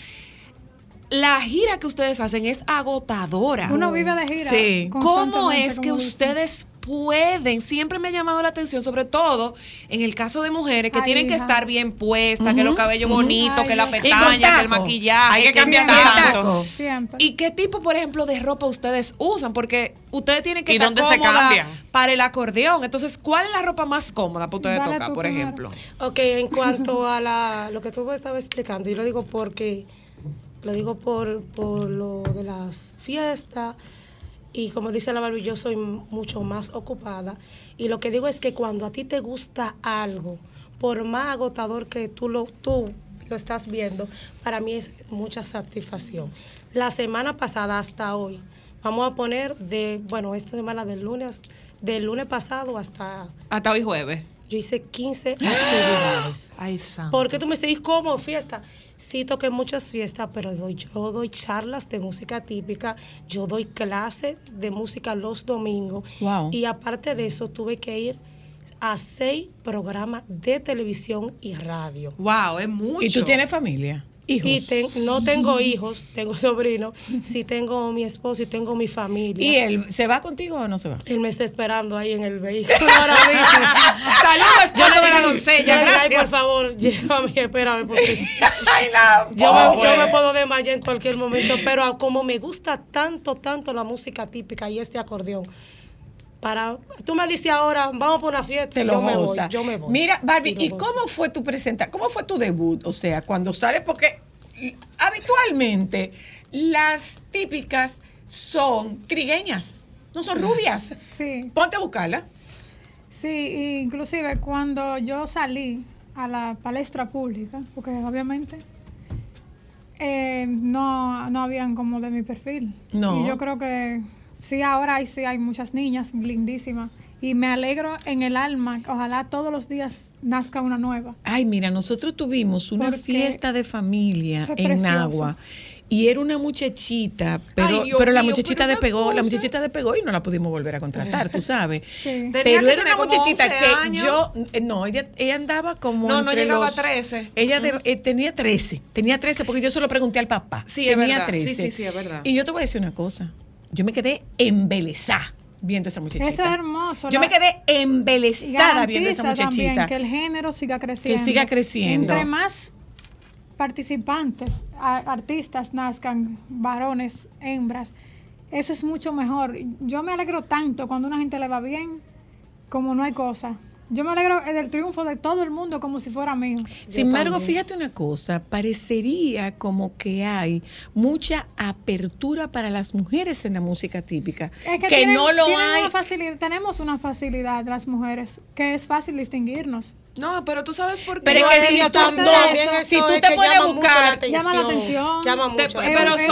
la gira que ustedes hacen es agotadora. Uno vive de gira. Sí. ¿Cómo es que ustedes pueden? Siempre me ha llamado la atención, sobre todo en el caso de mujeres que Ay, tienen que estar bien puestas, que los cabellos bonitos, Ay, que la pestaña, que el maquillaje. Hay que cambiar tanto. Siempre. ¿Y qué tipo, por ejemplo, de ropa ustedes usan? Porque ustedes tienen que ¿Y estar dónde se cómoda cambian? para el acordeón. Entonces, ¿cuál es la ropa más cómoda para ustedes tocar, por ejemplo? Ok, en cuanto a la, lo que tú me estabas explicando, yo lo digo porque, lo digo por, por lo de las fiestas y como dice la Barbie, yo soy mucho más ocupada y lo que digo es que cuando a ti te gusta algo, por más agotador que tú lo, tú lo estás viendo, para mí es mucha satisfacción. La semana pasada hasta hoy, vamos a poner de, bueno, esta semana del lunes, del lunes pasado hasta, Hasta hoy jueves. Yo hice 15 actividades. Ay, santo. Porque tú me dices, ¿y cómo fiesta? Sí, toqué muchas fiestas, pero doy, yo doy charlas de música típica, yo doy clases de música los domingos. Wow. Y aparte de eso, tuve que ir a seis programas de televisión y radio. Wow, es mucho. ¿Y tú tienes familia? Hijos. Y ten- no tengo hijos, tengo sobrinos, sí tengo mi esposo y tengo mi familia. ¿Y él se va contigo o no se va? Él me está esperando ahí en el vehículo ahora mismo. Saludos, esposo de la Yo doncella. le dije, "Ay, por Gracias. favor, llévame, espérame, porque Ay, la yo me, yo me puedo desmayar en cualquier momento, pero como me gusta tanto, tanto la música típica y este acordeón, para tú me dices ahora, vamos por una fiesta, Te lo yo me voy, yo me voy. Mira, Barbie, ¿y cómo fue tu presentación? ¿Cómo fue tu debut? O sea, cuando sales, porque habitualmente las típicas son trigueñas, no son rubias. Sí, Ponte a buscarla. sí, inclusive cuando yo salí a la palestra pública, porque obviamente eh, no, no habían como de mi perfil. No. Y yo creo que sí, ahora hay, sí hay muchas niñas lindísimas. Y me alegro en el alma, ojalá todos los días nazca una nueva. Ay, mira, nosotros tuvimos una Porque fiesta de familia es en precioso. Agua. Y era una muchachita, pero, pero la muchachita despegó, la muchachita despegó y no la pudimos volver a contratar, tú sabes. Sí. Pero era una muchachita 11 que años. yo, eh, no, ella, ella andaba como No, no entre llegaba los- a 13. Ella de- eh, tenía 13, tenía 13 porque yo se lo pregunté al papá. Sí, es tenía verdad. Sí, sí, sí, es verdad. Y yo te voy a decir una cosa, yo me quedé embelesada viendo esa muchachita. Eso es hermoso. Yo me quedé embelesada viendo esa también muchachita. que el género siga creciendo. siga creciendo. Entre más participantes, artistas nazcan, varones, hembras, eso es mucho mejor. Yo me alegro tanto cuando a una gente le va bien, como no hay cosa. Yo me alegro eh, del triunfo de todo el mundo como si fuera mío. Sin embargo, fíjate una cosa, parecería como que hay mucha apertura para las mujeres en la música típica, Es que, tienen- no lo hay. una facilidad, tenemos una facilidad las mujeres, que es fácil distinguirnos. No, pero tú sabes por qué. Pero No, es que si tú no- eso si tú te pones a buscar- la Llama la atención. Llama Te- mucho.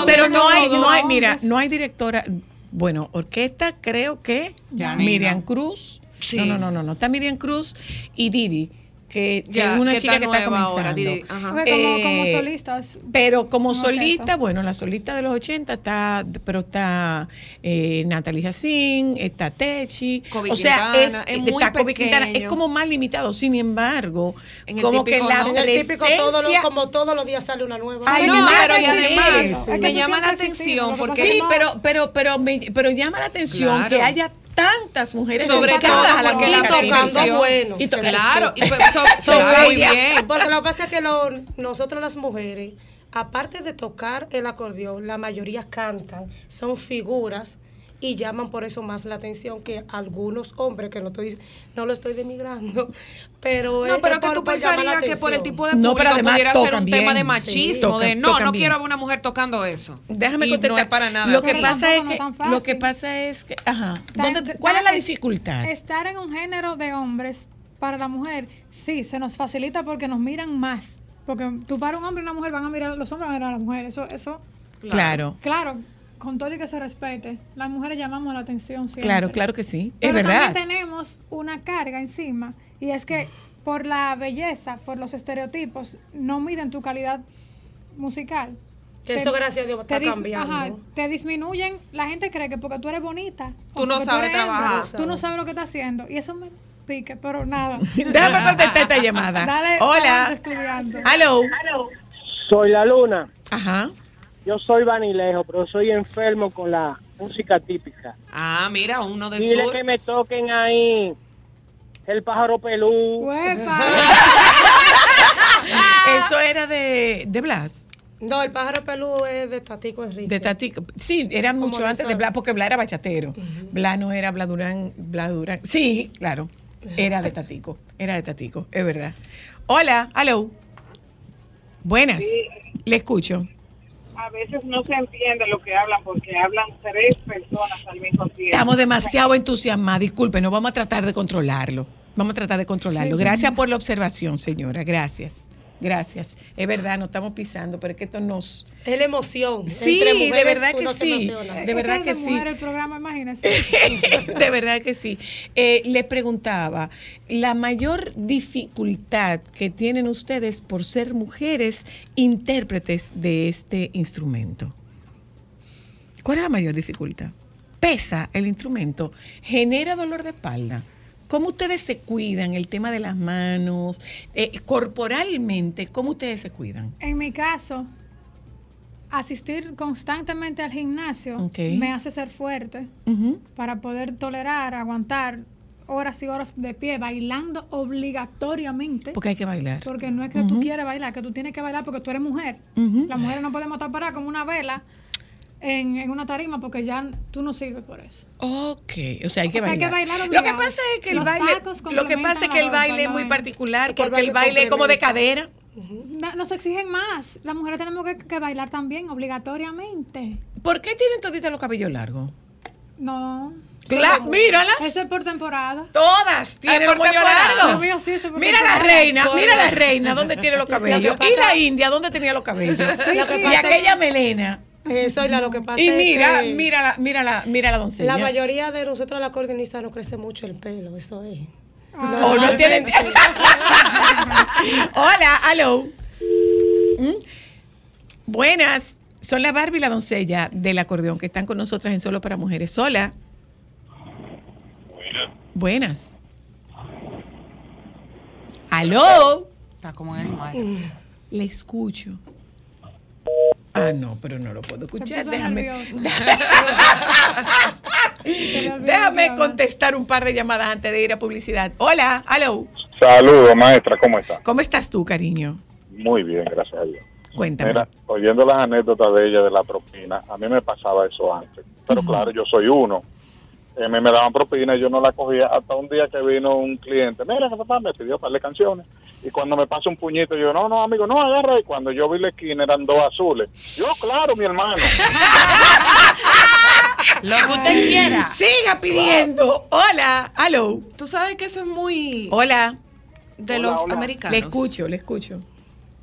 pero no hay, no hay, mira, no hay directora. Bueno, orquesta creo que Janina. Miriam Cruz. Sí. No, no, no, no, no. Está Miriam Cruz y Didi, que, que Ya, es una que chica está que está comenzando. ahora, Didi. Ajá. Como, como Eh, solistas, Pero como solista, bueno, la solista de los 80 está, pero está eh, Natalie Jacín, está Techi, Kobe o sea, Quintana, es, es muy está Kobe Quintana, es como más limitado. Sin embargo, En como que la ¿no? En el típico, todos los, presencia- como todos los días sale una nueva. Ay, no, que pero y además, existido. Es que me llama la atención Lo que porque- Sí, no- pero, pero, pero, me, pero llama la atención Claro. que haya tantas mujeres Sobre todo a la música la tocando bueno. Y to- Claro, y pues, so- Son claro, muy bien. Porque lo que pasa es que lo- nosotros las mujeres, aparte de tocar el acordeón, la mayoría cantan, son figuras y llaman por eso más la atención que algunos hombres, que no estoy no lo estoy demigrando, pero No, es- pero es que por- tú pensarías que por el tipo de No, pero además pudiera ser tocan un tema bien. de Sí, machismo, tocan- de no, no bien. quiero a una mujer tocando eso. Déjame Y contestar. No es para nada Lo que pasa es que lo que pasa es que ajá, Ta- ¿dónde- ta- ¿cuál es la dificultad? Estar en un género de hombres para la mujer, sí, se nos facilita porque nos miran más. Porque tú para un hombre y una mujer van a mirar, los hombres van a mirar a la mujer. Eso, eso, Claro. claro, con todo y que se respete, las mujeres llamamos la atención siempre. Claro, claro que sí. Pero es verdad. también tenemos una carga encima y es que por la belleza, por los estereotipos, no miden tu calidad musical. Que eso, gracias a Dios, está te cambiando. ajá, te disminuyen. La gente cree que porque tú eres bonita, Tú no sabes eres hembra, trabajar. tú no sabes lo que estás haciendo. Y eso me pique, pero nada. Déjame contestar esta llamada. Dale, Hola. estudiante. Hello. Soy la luna. Ajá. Yo soy vanilejo, pero soy enfermo con la música típica. Ah, mira, uno del Dile sur. que me toquen ahí el pájaro pelú. Huepa. Eso era de, de Blas. No, el pájaro pelú es de Tatico Enrique. De Tati. Sí, era mucho de antes de Blas, porque Blas era bachatero. Blas no era Blas Durán, Blas Durán. Sí, claro. Era de Tatico. Era de Tatico, es verdad. Hola, hello. Buenas. Le escucho. A veces no se entiende lo que hablan porque hablan tres personas al mismo tiempo. Estamos demasiado entusiasmados. Disculpe, no vamos a tratar de controlarlo. Vamos a tratar de controlarlo. Gracias por la observación, señora. Gracias. Gracias. Es verdad, nos estamos pisando, pero es que esto nos... Es la emoción. Sí, Entre de verdad que sí. De verdad Es que sí. el programa, de verdad que sí. Eh, les preguntaba, la mayor dificultad que tienen ustedes por ser mujeres intérpretes de este instrumento. ¿Cuál es la mayor dificultad? Pesa el instrumento, genera dolor de espalda. ¿Cómo ustedes se cuidan? El tema de las manos, eh, corporalmente, ¿cómo ustedes se cuidan? En mi caso, asistir constantemente al gimnasio me hace ser fuerte para poder tolerar, aguantar horas y horas de pie, bailando obligatoriamente. Porque hay que bailar. Porque no es que tú quieres bailar, que tú tienes que bailar porque tú eres mujer. Ujú. Las mujeres no podemos estar paradas como una vela en, en una tarima porque ya tú no sirves por eso. Ok, o sea, hay que O sea, hay que bailar. bailar lo que pasa es que el Los baile, lo que pasa es que el la baile es muy particular Es que el porque el baile es como de cadera. Nos exigen más. Las mujeres tenemos que, que bailar también, obligatoriamente. ¿Por qué tienen toditas los cabellos largos? No. Cla- míralas. Eso es por temporada. Todas tienen Ah, los por temporada. mío sí, por Mira la temporada. reina, Por- mira la reina, ¿dónde tiene los cabellos? Lo Y la India, ¿dónde tenía los cabellos? Sí, y aquella melena. Eso es lo que pasa. Y es mira, que mira la, mira la, mira la doncella. La mayoría de nosotros, las acordeonistas, nos crece mucho el pelo, eso es. O no tienen. Hola, hello. ¿Mm? Buenas. Son la Barbie y la doncella del acordeón que están con nosotras en Solo para Mujeres. Hola. Buenas. Aló. Está como en el mar. Le escucho. Ah, no, pero no lo puedo escuchar. Déjame, déjame contestar un par de llamadas antes de ir a publicidad. Hola, aló. Saludos, maestra, ¿cómo está? ¿Cómo estás tú, cariño? Muy bien, gracias a Dios. Cuéntame. Mira, oyendo las anécdotas de ella de la propina, a mí me pasaba eso antes. Pero claro, yo soy uno. Eh, me, me daban propina y yo no la cogía hasta un día que vino un cliente. Mira, que papá me pidió para canciones. Y cuando me pasa un puñito, yo, no, no, amigo, no, agarra. Y cuando yo vi la esquina eran dos azules. Yo, claro, mi hermano. Lo que usted quiera. Siga pidiendo. Hola, aló. Tú sabes que eso es muy Hola. de Hola, los hola. americanos. Le escucho, le escucho.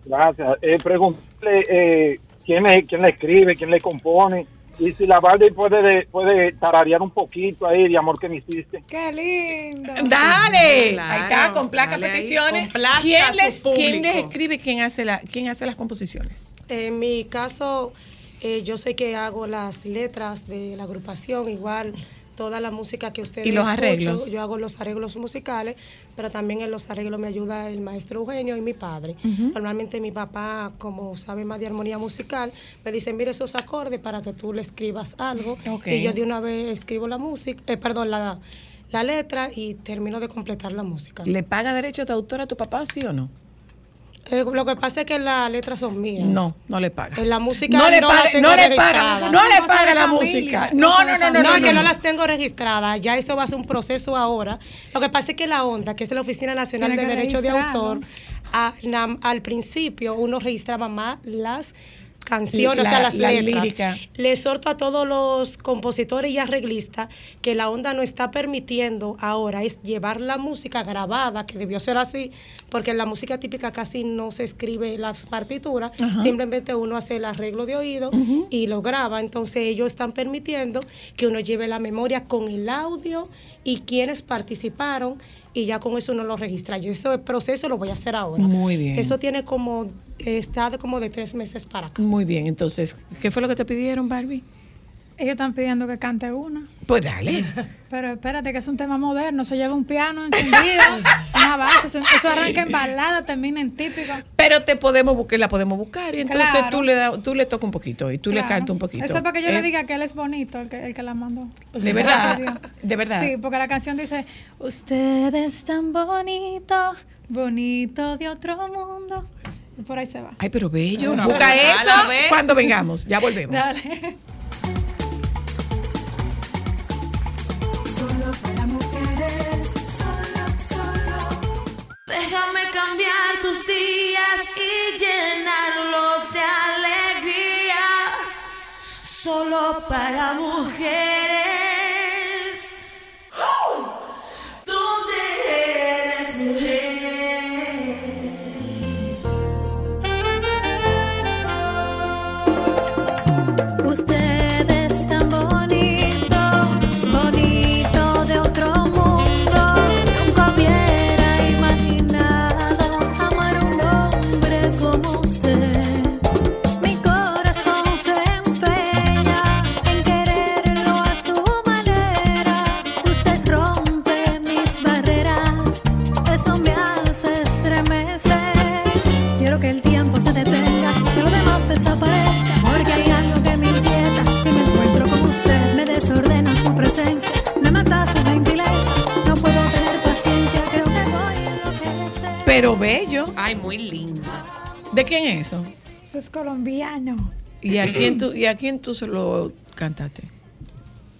Gracias. Eh, preguntarle eh, quién, le, quién le escribe, quién le compone. Y si la Barbie puede, de- puede tararear un poquito ahí de amor que me hiciste. Qué lindo. Dale, Claro, ahí está, con placa peticiones. ¿Quién les, ¿Quién les escribe? ¿Quién hace, la, ¿Quién hace las composiciones? En mi caso, eh, yo sé que hago las letras de la agrupación, igual toda la música que ustedes ¿Y los arreglos? Yo hago los arreglos musicales, pero también en los arreglos me ayuda el maestro Eugenio y mi padre. Normalmente mi papá, como sabe más de armonía musical, me dice, mira esos acordes para que tú le escribas algo. Y yo de una vez escribo la música, eh, perdón, la, la letra y termino de completar la música. ¿Le paga derecho de autor a tu papá, sí o no? Eh, lo que pasa es que las letras son mías. No, no le paga. En la música No le no paga, no le paga, no le Cosa de paga la música. No, no, no, no, No, que no las tengo registradas. Ya eso va a ser un proceso ahora. Lo que pasa es que la ONDA, que es la Oficina Nacional de Derecho de. Autor, a- na- al principio uno registraba más las canciones, La- o sea, las la letras. lírica. Le exhorto a todos los compositores y arreglistas que la onda no está permitiendo ahora es llevar la música grabada, que debió ser así, porque en la música típica casi no se escribe las partituras, simplemente uno hace el arreglo de oído y lo graba. Entonces ellos están permitiendo que uno lleve la memoria con el audio y quienes participaron y ya con eso uno lo registra. Yo ese proceso lo voy a hacer ahora. Muy bien. Eso tiene como, está de como de tres meses para acá. Muy bien, entonces, ¿qué fue lo que te pidieron, Barbie? Ellos están pidiendo que cante una. Pues dale. Pero espérate, que es un tema moderno. Se lleva un piano encendido. es una base. Eso, arranca en balada, termina en típico. Pero te podemos buscar, la podemos buscar y entonces Claro. tú le da- tú le tocas un poquito y tú le cantas un poquito. Eso es para que yo Eh, le diga que él es bonito, el que, el que la mandó. De verdad, de verdad. Sí, porque la canción dice, usted es tan bonito, bonito de otro mundo. Por ahí se va. Ay, pero bello. Busca eso cuando vengamos. Ya volvemos. Dale. Solo para mujeres, solo, solo. Déjame cambiar tus días y llenarlos de alegría. Solo para mujeres. Pero bello. Ay, muy linda. ¿De quién es eso? Eso es colombiano. ¿Y a quién tú, y a quién tú se lo cantaste?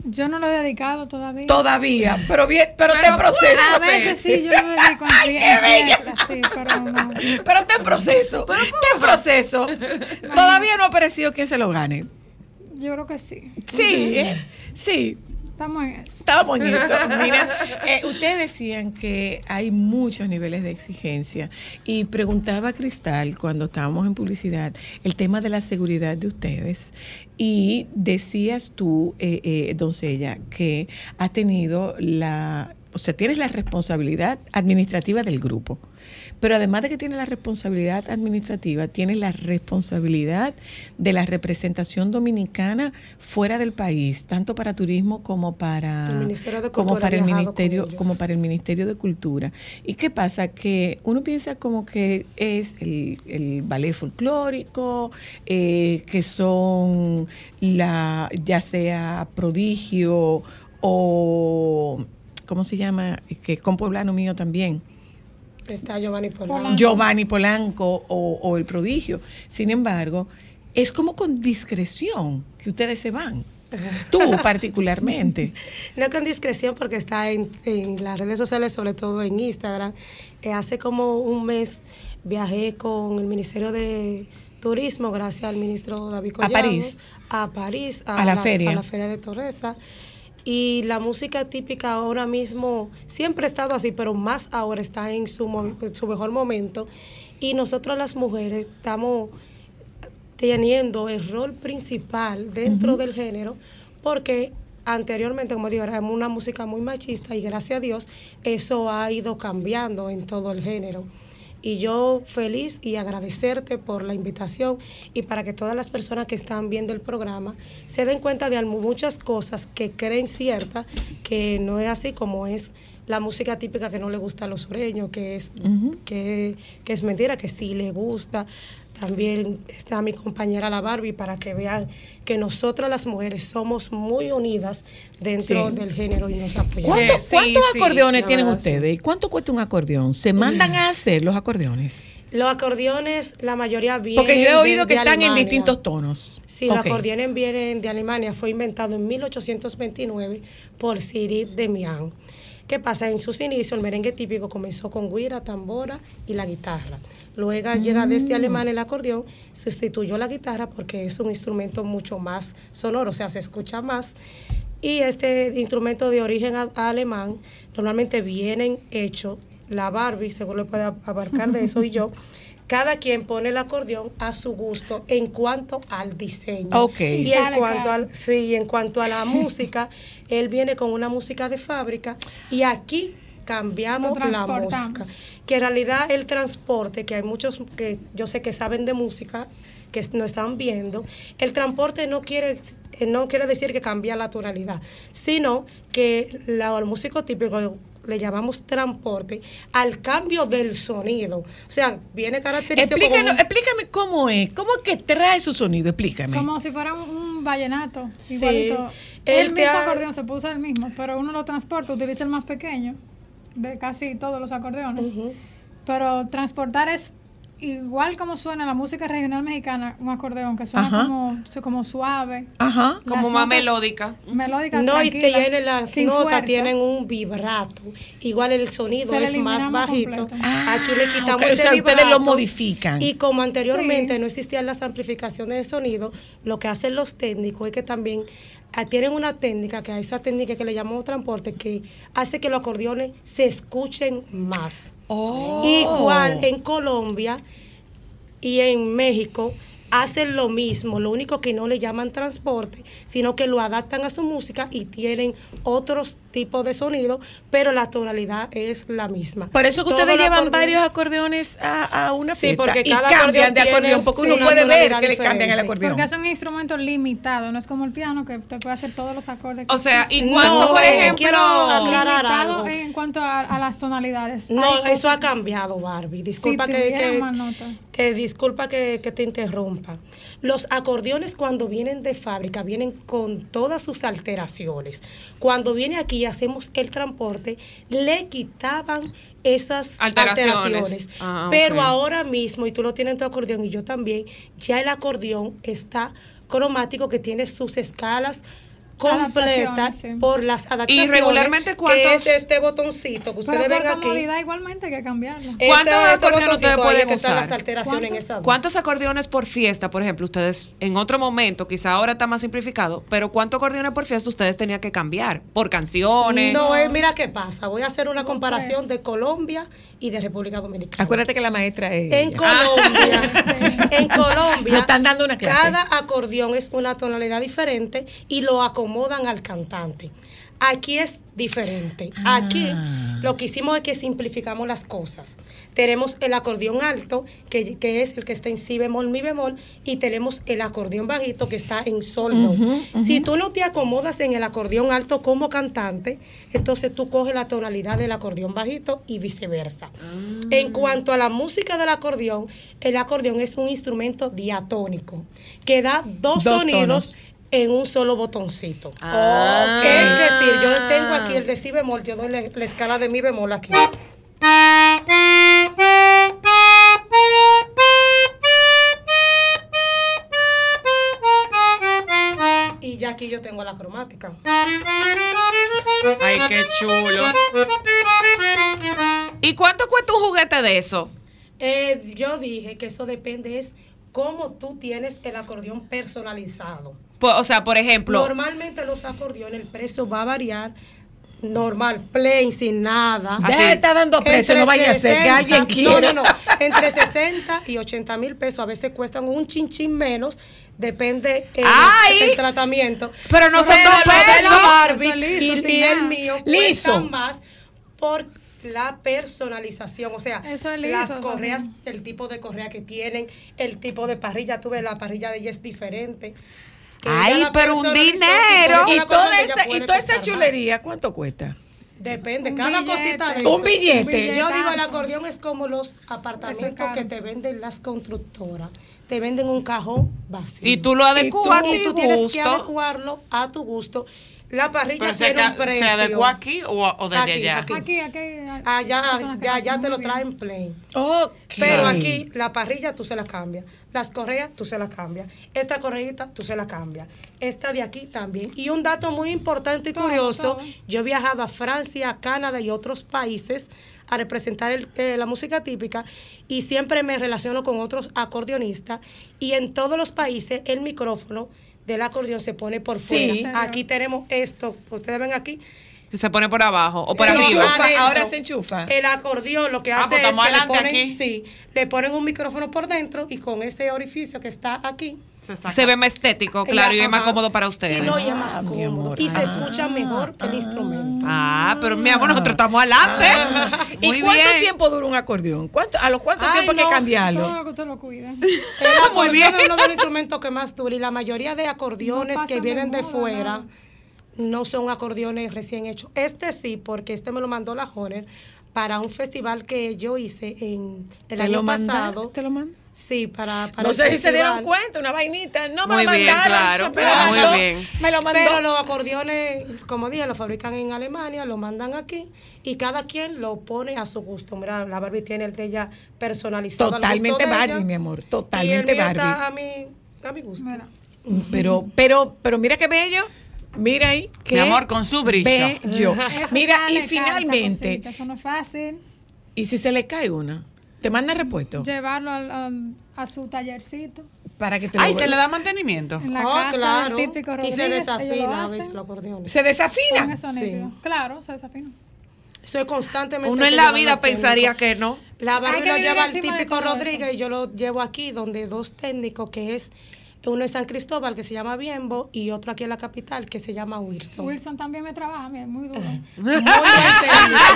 Yo no lo he dedicado todavía. Todavía, pero bien, pero te proceso. A veces sí, yo lo dedico en Ay, qué en bella. sí, pero no. Pero te proceso, te proceso. Todavía no ha aparecido quien se lo gane. Yo creo que sí. Sí, ¿eh? sí. Estamos en eso. Estábamos en eso. Mira, eh, ustedes decían que hay muchos niveles de exigencia y preguntaba a Cristal cuando estábamos en publicidad el tema de la seguridad de ustedes y decías tú, eh, eh, doncella, que has tenido la, o sea, tienes la responsabilidad administrativa del grupo. Pero además de que tienes la responsabilidad administrativa, tienes la responsabilidad de la representación dominicana fuera del país, tanto para turismo como para El Ministerio de como para el ministerio como para el Ministerio de Cultura. ¿Y qué pasa? Que uno piensa como que es el, el ballet folclórico, eh, que son la ya sea prodigio o ¿cómo se llama? Que con pueblano mío también. Está Giovanni Polanco. Giovanni Polanco o, o el prodigio. Sin embargo, es como con discreción que ustedes se van. Tú particularmente. No con discreción porque está en, en las redes sociales, sobre todo en Instagram. Eh, hace como un mes viajé con el Ministerio de Turismo, gracias al ministro David A Collado, París. A París, A la feria. A la feria de Torresa. Y la música típica ahora mismo siempre ha estado así, pero más ahora está en su, en su mejor momento. Y nosotros las mujeres estamos teniendo el rol principal dentro del género, porque anteriormente, como digo, era una música muy machista y gracias a Dios eso ha ido cambiando en todo el género. Y yo feliz y agradecerte por la invitación y para que todas las personas que están viendo el programa se den cuenta de muchas cosas que creen ciertas, que no es así como es la música típica que no le gusta a los sureños, que es, que, que es mentira, que sí le gusta. También está mi compañera la Barbie para que vean que nosotras las mujeres somos muy unidas dentro Sí. del género y nos apoyamos. ¿Cuánto- ¿Cuántos acordeones tienen verdad, ustedes? ¿Y cuánto cuesta un acordeón? ¿Se mandan a hacer los acordeones? Los acordeones, la mayoría vienen Porque yo he oído de- que de están en distintos tonos. Sí, Ok. los acordeones vienen de Alemania. Fue inventado en 1829 por Cyril Demian. ¿Qué pasa? En sus inicios, el merengue típico comenzó con guira, tambora y la guitarra. Luego llega desde Mm. Alemania el acordeón, sustituyó la guitarra porque es un instrumento mucho más sonoro, o sea, se escucha más. Y este instrumento de origen a- alemán normalmente vienen hechos, la Barbie, seguro le puede abarcar de eso y yo, cada quien pone el acordeón a su gusto en cuanto al diseño. Ok. Y en cuanto, al, sí, en cuanto a la música, él viene con una música de fábrica y aquí cambiamos la música. Que en realidad el transporte, que hay muchos que yo sé que saben de música, que no están viendo, el transporte no quiere, no quiere decir que cambia la tonalidad, sino que la, el músico típico le llamamos transporte al cambio del sonido. O sea, viene Explícanos- un- explícame cómo es, cómo es que trae su sonido, explícame. Como si fuera un, un vallenato, Sí. igualito. El te mismo ha- acordeón se puede usar el mismo, pero uno lo transporta, utiliza el más pequeño de casi todos los acordeones. Pero transportar es igual como suena la música regional mexicana, un acordeón que suena Ajá. como, como suave. Ajá. Como más melódica. Melódica, No, y tranquila, tiene las notas, fuerza. tienen un vibrato. Igual el sonido es más bajito. completo. Aquí le quitamos ok, o sea, ustedes lo vibrato. modifican. Y como anteriormente no existían las amplificaciones de sonido, lo que hacen los técnicos es que también tienen una técnica, que a esa técnica que le llamamos transporte, que hace que los acordeones se escuchen más. Oh. Igual en Colombia y en México hacen lo mismo, lo único que no le llaman transporte, sino que lo adaptan a su música y tienen otros tipos de sonido, pero la tonalidad es la misma. Por eso que Todo ustedes llevan acordeón- varios acordeones a, a una Sí, fiesta y cambian acordeón de acordeón, porque uno puede ver que le cambian el acordeón. Porque es un instrumento limitado, no es como el piano que te puede hacer todos los acordes. que O sea, ¿y existen. cuánto, por ejemplo? quiero aclarar algo. en cuanto a, a las tonalidades. No, eso ha cambiado, Barbie. Disculpa Si que, que- disculpa que, que te interrumpa. Los acordeones cuando vienen de fábrica vienen con todas sus alteraciones. Cuando viene aquí y hacemos el transporte, le quitaban esas Alteraciones. alteraciones. Ah, Pero ahora mismo, y tú lo tienes en tu acordeón y yo también, ya el acordeón está cromático que tiene sus escalas completa sí. por las adaptaciones. regularmente, Que ¿cuántos- es este botoncito que ustedes ven aquí. comodidad igualmente hay que cambiarlo. Este- ¿Cuántos este acordeones ustedes pueden que están usar? las alteraciones en esa voz. ¿Cuántos acordeones por fiesta, por ejemplo, ustedes en otro momento, quizá ahora está más simplificado, pero cuántos acordeones por fiesta ustedes tenían que cambiar? Por canciones. No, eh, mira qué pasa. Voy a hacer una comparación de Colombia y de República Dominicana. Acuérdate que la maestra es. En ella. Colombia, en Colombia, Nos están dando una clase. cada acordeón es una tonalidad diferente y lo acomodan al cantante. Aquí es diferente. Aquí Ah. lo que hicimos es que simplificamos las cosas. Tenemos el acordeón alto, que, que es el que está en si bemol, mi bemol, y tenemos el acordeón bajito que está en sol. Si tú no te acomodas en el acordeón alto como cantante, entonces tú coges la tonalidad del acordeón bajito y viceversa. En cuanto a la música del acordeón, el acordeón es un instrumento diatónico que da dos, Dos sonidos tonos. En un solo botoncito. Ah. Es decir, yo tengo aquí el de si bemol, yo doy la, la escala de mi bemol aquí. Y ya aquí yo tengo la cromática. Ay, qué chulo. ¿Y cuánto cuesta un juguete de eso? Eh, yo dije que eso depende es cómo tú tienes el acordeón personalizado. Po- O sea, por ejemplo, Normalmente los acordeones el precio va a variar normal, plain, sin nada. Ya Así. está dando precio, no vaya a ser que alguien quiera. No, no, no. Entre 60 y 80 mil pesos. A veces cuestan un chinchín menos. Depende eh, ¡Ay! del tratamiento. Pero no son Pero dos lo de la pesos. Barbie liso, y, el mío Liso. cuestan más por la personalización, o sea, Eso es liso, las correas, el tipo de correa que tienen, el tipo de parrilla, tú ves la parrilla de ella es diferente. Que Ay, pero un dinero. Y toda, de y más. chulería, ¿cuánto cuesta? Depende, Un cada billete. cosita de Un billete. Yo digo, el acordeón es como los apartamentos que te venden las constructoras. Te venden un cajón vacío. y tú lo adecuas a y tu tú tienes que gusto. adecuarlo a tu gusto. La parrilla Pero se, tiene un precio. ¿se adecua aquí o, o desde Aquí, allá? aquí. Aquí, aquí. Allá, ya hacen te lo traen plain. Ok. Pero aquí la parrilla tú se la cambias, las correas tú se la cambias, esta correita tú se la cambias, esta de aquí también. Y un dato muy importante y curioso, yo he viajado a Francia, Canadá y otros países a representar el- eh, la música típica y siempre me relaciono con otros acordeonistas y en todos los países el micrófono del acordeón se pone por Sí. fuera. Aquí tenemos esto, ustedes ven aquí, Que se pone por abajo o por Se arriba. adentro, ahora se enchufa. El acordeón lo que Ah, hace pues es que le adelante ponen, aquí. sí, le ponen un micrófono por dentro y con ese orificio que está aquí. Se. Se ve más estético, claro, y es más cómodo para ustedes. Y no, y es más Ah, cómodo. amor. Y se Ah. escucha mejor el instrumento. Ah, pero mi amor, nosotros estamos adelante. ¿Y Muy cuánto bien. tiempo dura un acordeón? ¿Cuánto, ¿A los cuánto Ay, tiempo hay que no, Todo cambiarlo? lo que usted lo cuida. El Muy bien. es uno de los instrumentos que más dura y la mayoría de acordeones No que vienen de moda, fuera nada. No son acordeones recién hechos. Este sí, porque este me lo mandó la Honer para un festival que yo hice en el ¿Te año lo pasado. ¿Te lo mandan? Sí, para, para No sé si se dieron cuenta, una vainita. No me Muy lo bien, mandaron. claro. me lo Muy mandó, bien. Me lo mandó. Pero los acordeones, como dije, lo fabrican en Alemania, lo mandan aquí y cada quien lo pone a su gusto. Mira, la Barbie tiene el de ella personalizado. Totalmente ella, Barbie, mi amor. Y el Totalmente mío está Barbie. a mi, a mi gusto. Mira. Pero, pero, pero mira qué bello. Mira ahí. Qué Mi amor, con su brillo. Bello. Mira, y finalmente, cosita, Eso no es fácil. ¿y si se le cae una? ¿Te manda repuesto? Llevarlo al- al- a su tallercito. Para que te Ay, se le da mantenimiento. En la Oh, casa claro. del típico y Rodríguez. se ellos lo desafina a veces hacen los acordeones. ¿Se desafina? Sí. Claro, se desafina. Soy constantemente. Uno en la vida pensaría que no. La que lo lleva de típico Rodríguez eso. y yo lo llevo aquí, donde dos técnicos que es. Uno en San Cristóbal que se llama Biembo y otro aquí en la capital que se llama Wilson. Wilson también me trabaja, mira, muy duro. Muy buen técnico.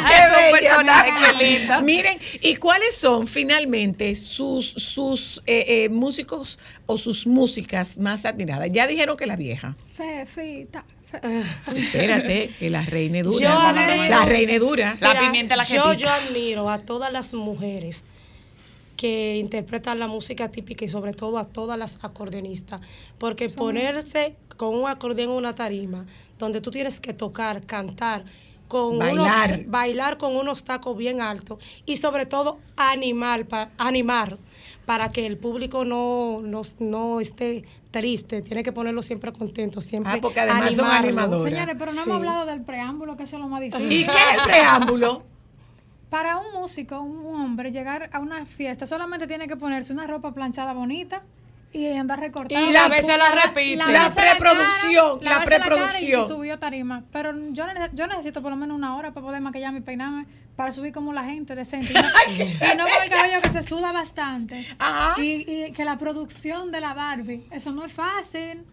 ¡Qué Es bella! Miren, ¿y cuáles son finalmente sus, sus eh, eh, músicos o sus músicas más admiradas? Ya dijeron que la vieja. Fefita. fe- Espérate, que la reina es dura. Yo admiro- la reina es dura. La pimienta la que yo, pica. yo admiro a todas las mujeres que interpretan la música típica y sobre todo a todas las acordeonistas, porque ponerse con un acordeón en una tarima donde tú tienes que tocar, cantar, con Bailar. unos bailar con unos tacos bien altos y sobre todo animar, pa- animar para que el público no, no, no esté triste, tiene que ponerlo siempre contento, siempre Ah, porque además son animarlo. animadoras. Señores, pero no Sí. hemos hablado del preámbulo, que eso es lo más difícil. ¿Y qué es el preámbulo? Para un músico, un hombre, llegar a una fiesta, solamente tiene que ponerse una ropa planchada bonita y andar recortada. Y la veces la repite. La cara, preproducción, la preproducción. Y, subió tarima. Pero yo, nece- yo necesito por lo menos una hora para poder maquillarme y peinarme para subir como la gente decente. Y no, y no con el cabello que se suda bastante. Ajá. Y, y que la producción de la Barbie, eso no es fácil.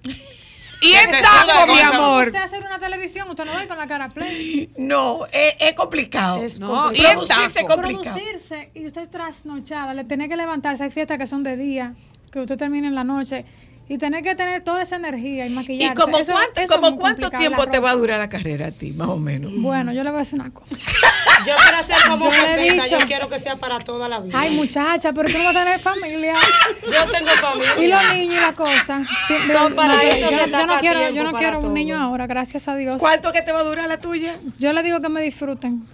Y es taco, mi amor. Usted hacer una televisión, usted no va a ir con la cara play. No, es, es complicado. Es No, y complicado. es Producirse es complicado. Producirse y usted trasnochada, le tiene que levantarse. Hay fiestas que son de día, que usted termina en la noche. Y tener que tener toda esa energía y ¿Y maquillarse. como Eso- cuánto, eso es como cuánto tiempo te va a durar la carrera a ti, más o menos? Bueno, yo le voy a decir una cosa. Yo quiero hacer como Yo le he Pepita, yo dicho- quiero que sea para toda la vida. Ay, muchacha, pero tú no vas a tener familia. yo tengo familia. Y los niños y la cosa. Ti- de- No, para yo- eso yo, no quiero, yo no quiero un todo. niño ahora, gracias a Dios. ¿Cuánto que te va a durar la tuya? Yo le digo que me disfruten.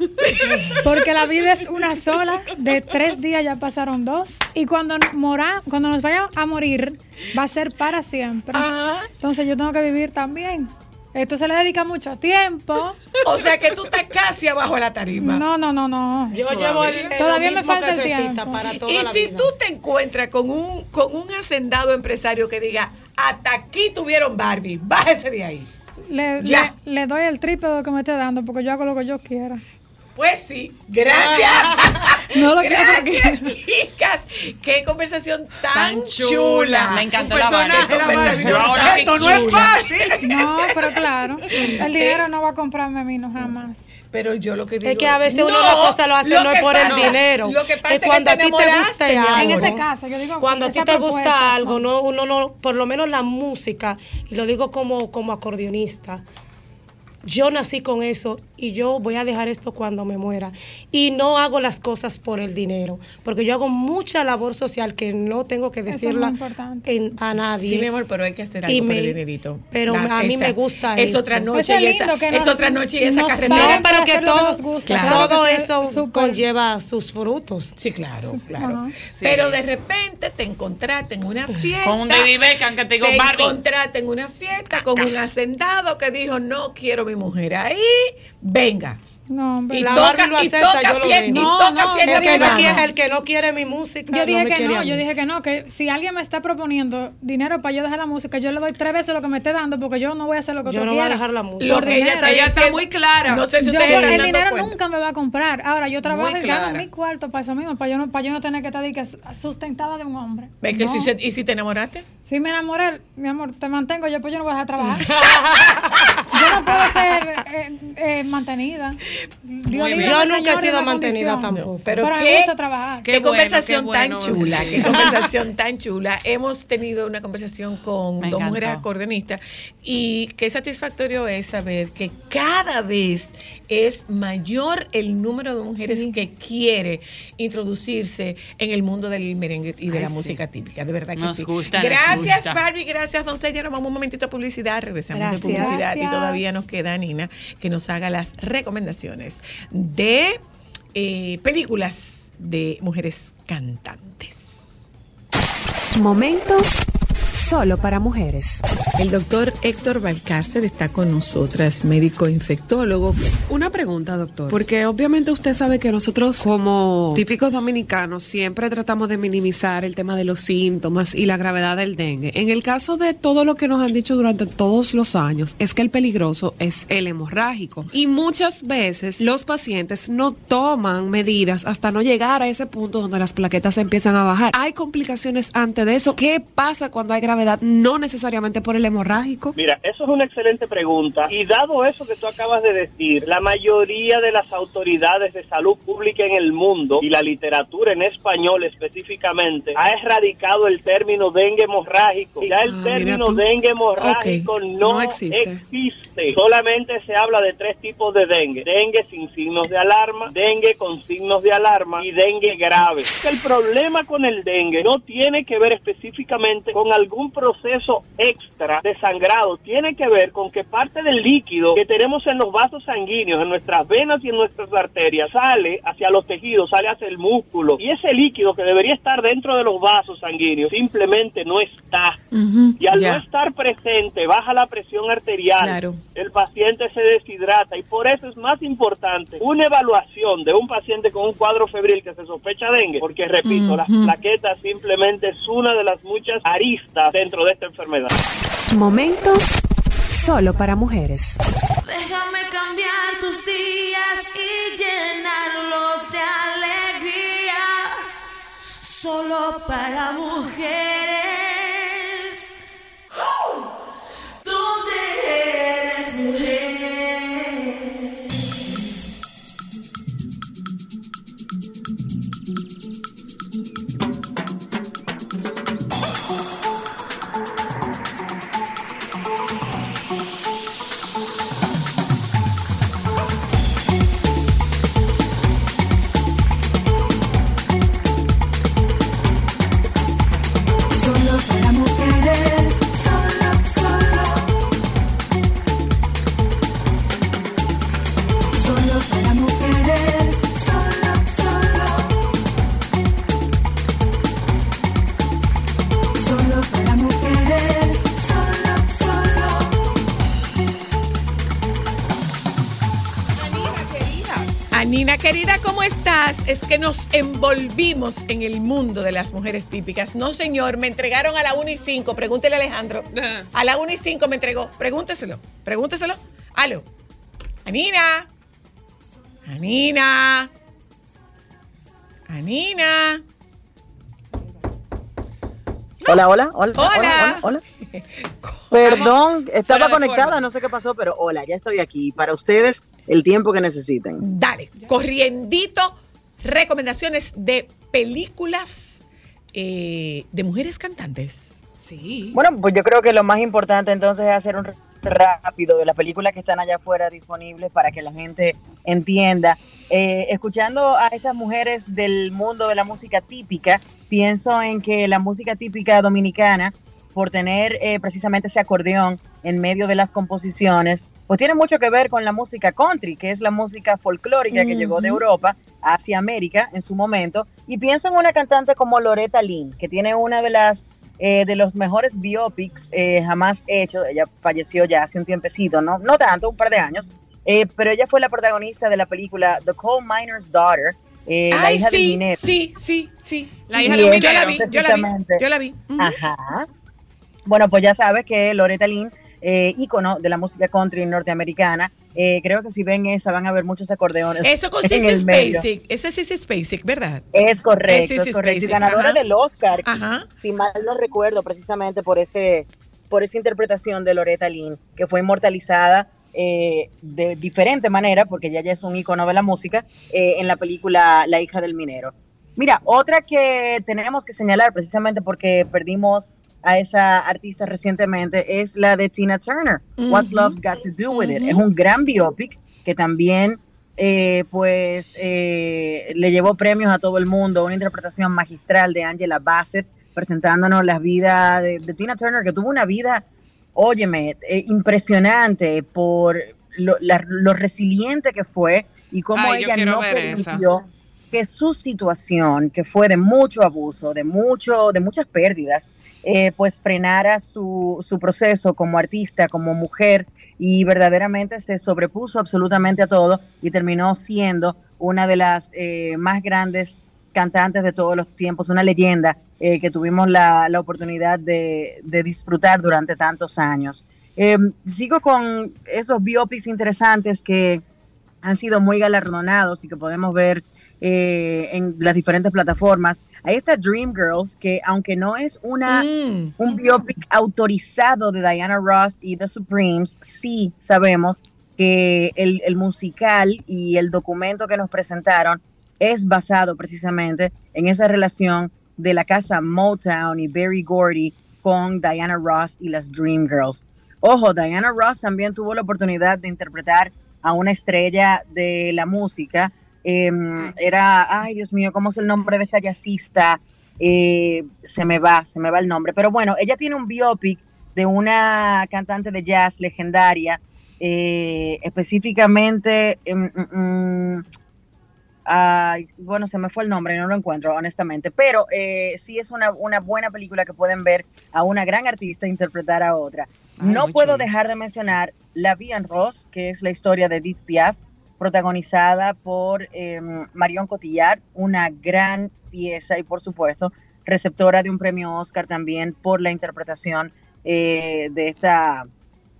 Porque la vida es una sola. De tres días ya pasaron dos. Y cuando, mora, cuando nos vayamos a morir, va a ser para siempre. Ajá. Entonces yo tengo que vivir también. Esto se le dedica mucho tiempo. O sea que tú estás casi abajo de la tarima. No, no, no, no. Yo llevo el, el Todavía me falta el tiempo. para toda Y la si vida. tú te encuentras con un, con un hacendado empresario que diga, hasta aquí tuvieron Barbie, bájese de ahí. Le, Ya. le, le doy el triple de lo que me esté dando porque yo hago lo que yo quiera. Pues sí, gracias. No lo quiero gracias, chicas. Qué conversación tan, Tan chula. chula. Me encantó la qué Esto no es fácil. No, pero claro, el dinero no va a comprarme a mí, no jamás. Pero yo lo que digo Es que a veces uno No, las cosas lo hace lo no es por pasa- el dinero. Lo que pasa es es cuando que a ti te mi algo. En ese caso, yo digo, Cuando a ti te gusta algo, no, uno no, por lo menos la música, y lo digo como, como acordeonista, yo nací con eso y yo voy a dejar esto cuando me muera. Y no hago las cosas por el dinero, porque yo hago mucha labor social que no tengo que es decirla importante. en- a nadie. Sí, mi amor, pero hay que hacer Y algo por me- el dinerito. pero a mí me gusta Es esto. otra noche Eso es y esa, que es nos- otra noche y esa nos carretera. pero que todo, nos gusta, Claro. eso conlleva sus frutos. Sí, claro, claro. Pero de repente te encontraste en una fiesta. Con un David Beckham que te digo, te encontraste en una fiesta con un hacendado que dijo, no quiero mi mujer ahí, venga. No, hombre. Y La toca, lo y acepta, toca yo lo y No, toca no, fiesta El que, no quiere, el que no quiere mi música. Yo dije me que no, yo dije que no, que si alguien me está proponiendo dinero para yo dejar la música, yo le doy tres veces lo que me esté dando porque yo no voy a hacer lo que Yo no voy a dejar la música. Lo que ella dinero. está, Ella está muy clara. No sé si Yo ustedes el dinero cuenta. nunca me va a comprar. Ahora, yo trabajo Muy y gano clara. mi cuarto para eso mismo, para yo no, para yo no tener que estar que sustentada de un hombre. ¿Ves que si se- ¿Y si te enamoraste? Si me enamoré, mi amor, te mantengo yo, pues yo no voy a dejar de trabajar. yo no puedo ser eh, eh, mantenida. Yo nunca he sido mantenida condición. tampoco. Pero, Pero, qué, me trabajar. qué Qué bueno, conversación qué tan chula, qué conversación tan chula. Hemos tenido una conversación con Me dos encantó. mujeres acordeonistas y qué satisfactorio es saber que cada vez es mayor el número de mujeres Sí. que quiere introducirse en el mundo del merengue y de Ay, la sí. música típica. De verdad que Nos sí. gusta, nos gracias, gusta. Barbie. Gracias, Don Celia. Nos vamos un momentito a publicidad. Regresamos Gracias. de publicidad y todavía nos queda Nina que nos haga las recomendaciones de eh, películas de mujeres cantantes. Momentos solo para mujeres. El doctor Héctor Valcárcel está con nosotras, médico infectólogo. Una pregunta, doctor, porque obviamente usted sabe que nosotros como típicos dominicanos siempre tratamos de minimizar el tema de los síntomas y la gravedad del dengue. En el caso de todo lo que nos han dicho durante todos los años, es que el peligroso es el hemorrágico. Y muchas veces los pacientes no toman medidas hasta no llegar a ese punto donde las plaquetas empiezan a bajar. ¿Hay complicaciones antes de eso? ¿Qué pasa cuando hay gravedad? No necesariamente por el hemorrágico. Mira, eso es una excelente pregunta. Y dado eso que tú acabas de decir, la mayoría de las autoridades de salud pública en el mundo y la literatura en español específicamente ha erradicado el término dengue hemorrágico. Ya el Ah, término dengue hemorrágico no, No existe. existe. Solamente se habla de tres tipos de dengue. Dengue sin signos de alarma, dengue con signos de alarma y dengue grave. El problema con el dengue no tiene que ver específicamente con algún un proceso extra de sangrado tiene que ver con que parte del líquido que tenemos en los vasos sanguíneos, en nuestras venas y en nuestras arterias, sale hacia los tejidos, sale hacia el músculo. Y ese líquido que debería estar dentro de los vasos sanguíneos simplemente no está. Y al ya. no estar presente, baja la presión arterial, Claro. el paciente se deshidrata y por eso es más importante una evaluación de un paciente con un cuadro febril que se sospecha dengue, porque repito, las Ujú. plaquetas simplemente es una de las muchas aristas dentro de esta enfermedad. Momentos solo para mujeres. Déjame cambiar tus días y llenarlos de alegría. Solo para mujeres. Nos envolvimos en el mundo de las mujeres típicas. No, señor, me entregaron a la 1 y 5. Pregúntele a Alejandro. A la 1 y 5 me entregó. Pregúnteselo. Pregúnteselo. Aló. Anina. Anina. Anina. Hola, hola, hola. Hola. Hola, hola, hola. Perdón, estaba conectada, no sé qué pasó, pero hola, ya estoy aquí. Para ustedes, el tiempo que necesiten. Dale, corriendito. Recomendaciones de películas eh, de mujeres cantantes. Sí. Bueno, pues yo creo que lo más importante entonces es hacer un rápido de las películas que están allá afuera disponibles para que la gente entienda. Eh, escuchando a estas mujeres del mundo de la música típica, pienso en que la música típica dominicana, por tener eh, precisamente ese acordeón en medio de las composiciones, pues tiene mucho que ver con la música country, que es la música folclórica que llegó de. Europa hacia América en su momento. Y pienso en una cantante como Loretta Lynn, que tiene una de las eh, de los mejores biopics eh, jamás hechos. Ella falleció ya hace un tiempecito, no, no tanto, un par de años. Eh, pero ella fue la protagonista de la película The Coal Miner's Daughter, eh, la hija del sí, minero. sí, sí, sí. La hija del es minero. Yo la vi, yo la vi, yo la vi. Ajá. Bueno, pues ya sabes que Loretta Lynn, eh, ícono de la música country norteamericana, eh, creo que si ven esa van a ver muchos acordeones. Eso con en Sissy. Spacek. Ese es Sissy Spacek, ¿verdad? Es correcto, Es es, correcto. Y ganadora ajá. del Oscar, Ajá. si mal no recuerdo, precisamente por ese, por esa interpretación de Loretta Lynn, que fue inmortalizada eh, de diferente manera, porque ella ya es un ícono de la música, eh, en la película La hija del minero. Mira, otra que tenemos que señalar precisamente porque perdimos a esa artista recientemente es la de Tina Turner, What's. Love's Got to Do With It. Es un gran biopic que también eh, pues eh, le llevó premios a todo el mundo, una interpretación magistral de Angela Bassett presentándonos la vida de, de Tina Turner, que tuvo una vida, óyeme, eh, impresionante por lo, la- lo resiliente que fue y cómo Ay, ella no ver esa. permitió que su situación, que fue de mucho abuso, de mucho, de muchas pérdidas, eh, pues frenara su, su proceso como artista, como mujer, y verdaderamente se sobrepuso absolutamente a todo y terminó siendo una de las eh, más grandes cantantes de todos los tiempos, una leyenda eh, que tuvimos la, la oportunidad de, de disfrutar durante tantos años. Eh, sigo con esos biopics interesantes que han sido muy galardonados y que podemos ver eh, en las diferentes plataformas. Ahí está Dreamgirls, que aunque no es una, un biopic autorizado de Diana Ross y The Supremes, sí sabemos que el, el musical y el documento que nos presentaron es basado precisamente en esa relación de la casa Motown y Berry Gordy con Diana Ross y las Dreamgirls. Ojo, Diana Ross también tuvo la oportunidad de interpretar a una estrella de la música. Eh, era, ay Dios mío, ¿cómo es el nombre de esta jazzista? eh, se me va, se me va el nombre. Pero bueno, ella tiene un biopic de una cantante de jazz legendaria, eh, específicamente, em, mm, mm, ay, bueno, se me fue el nombre, no lo encuentro honestamente, pero eh, sí es una, una buena película que pueden ver a una gran artista interpretar a otra. Ay, no puedo chulo. dejar de mencionar La Vie en Rose, que es la historia de Edith Piaf, protagonizada por eh, Marion Cotillard, una gran pieza y por supuesto receptora de un premio Oscar también por la interpretación eh, de, esta,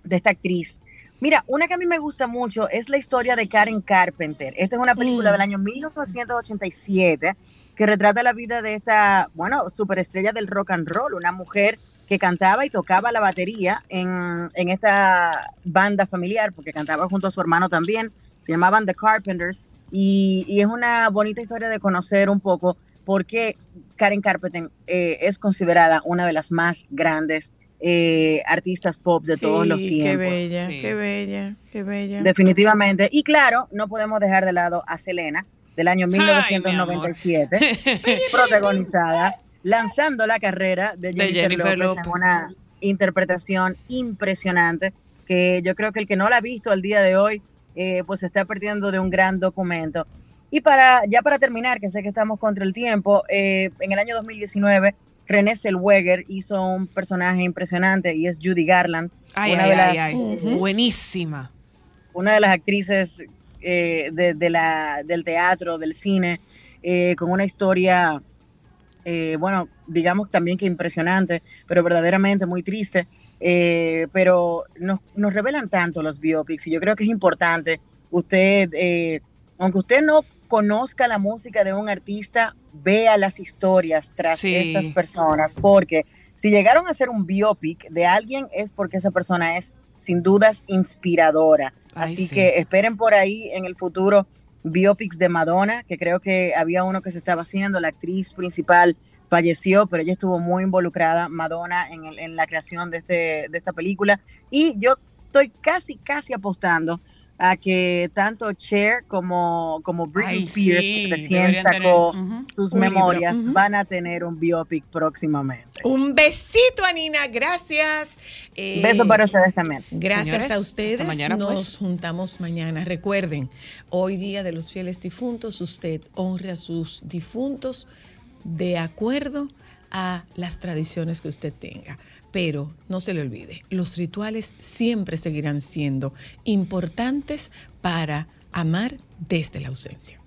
de esta actriz. Mira, una que a mí me gusta mucho es la historia de Karen Carpenter. Esta es una película Mm. del año 1987 que retrata la vida de esta, bueno, superestrella del rock and roll, una mujer que cantaba y tocaba la batería en, en esta banda familiar, porque cantaba junto a su hermano también, se llamaban The Carpenters, y, y es una bonita historia de conocer un poco por qué Karen Carpenter eh, es considerada una de las más grandes eh, artistas pop de todos los Sí, tiempos. Qué bella, qué bella, qué bella. Definitivamente. Y claro, no podemos dejar de lado a Selena, del año Ay, mi 1997, protagonizada, lanzando la carrera de De Jennifer, Jennifer López, en una interpretación impresionante que yo creo que el que no la ha visto al día de hoy, eh, pues se está perdiendo de un gran documento. Y para ya para terminar, que sé que estamos contra el tiempo, eh, en el año 2019 René Zellweger hizo un personaje impresionante y es Judy Garland, Ay, una ay, de ay, las ay. Buenísima. una de las actrices eh, de, de la, del teatro, del cine, eh, con una historia, eh, bueno, digamos también que impresionante, pero verdaderamente muy triste. Eh, pero nos, nos revelan tanto los biopics y yo creo que es importante usted, eh, aunque usted no conozca la música de un artista, vea las historias tras Sí. estas personas, porque si llegaron a hacer un biopic de alguien es porque esa persona es sin dudas inspiradora. Ay, Así sí. que esperen por ahí en el futuro biopics de Madonna, que creo que había uno que se estaba haciendo, la actriz principal falleció, pero ella estuvo muy involucrada, Madonna, en, el- en la creación de, este, de esta película. Y yo estoy casi, casi apostando a que tanto Cher como, como Britney Ay, Spears, sí, que recién sacó tener, sus memorias, van a tener un biopic próximamente. Un besito, Anina, gracias. Eh, Besos para ustedes también. Gracias Señores, a ustedes. hasta mañana, Nos pues. juntamos mañana. Recuerden, hoy día de los fieles difuntos, usted honre a sus difuntos de acuerdo a las tradiciones que usted tenga. Pero no se le olvide, los rituales siempre seguirán siendo importantes para amar desde la ausencia.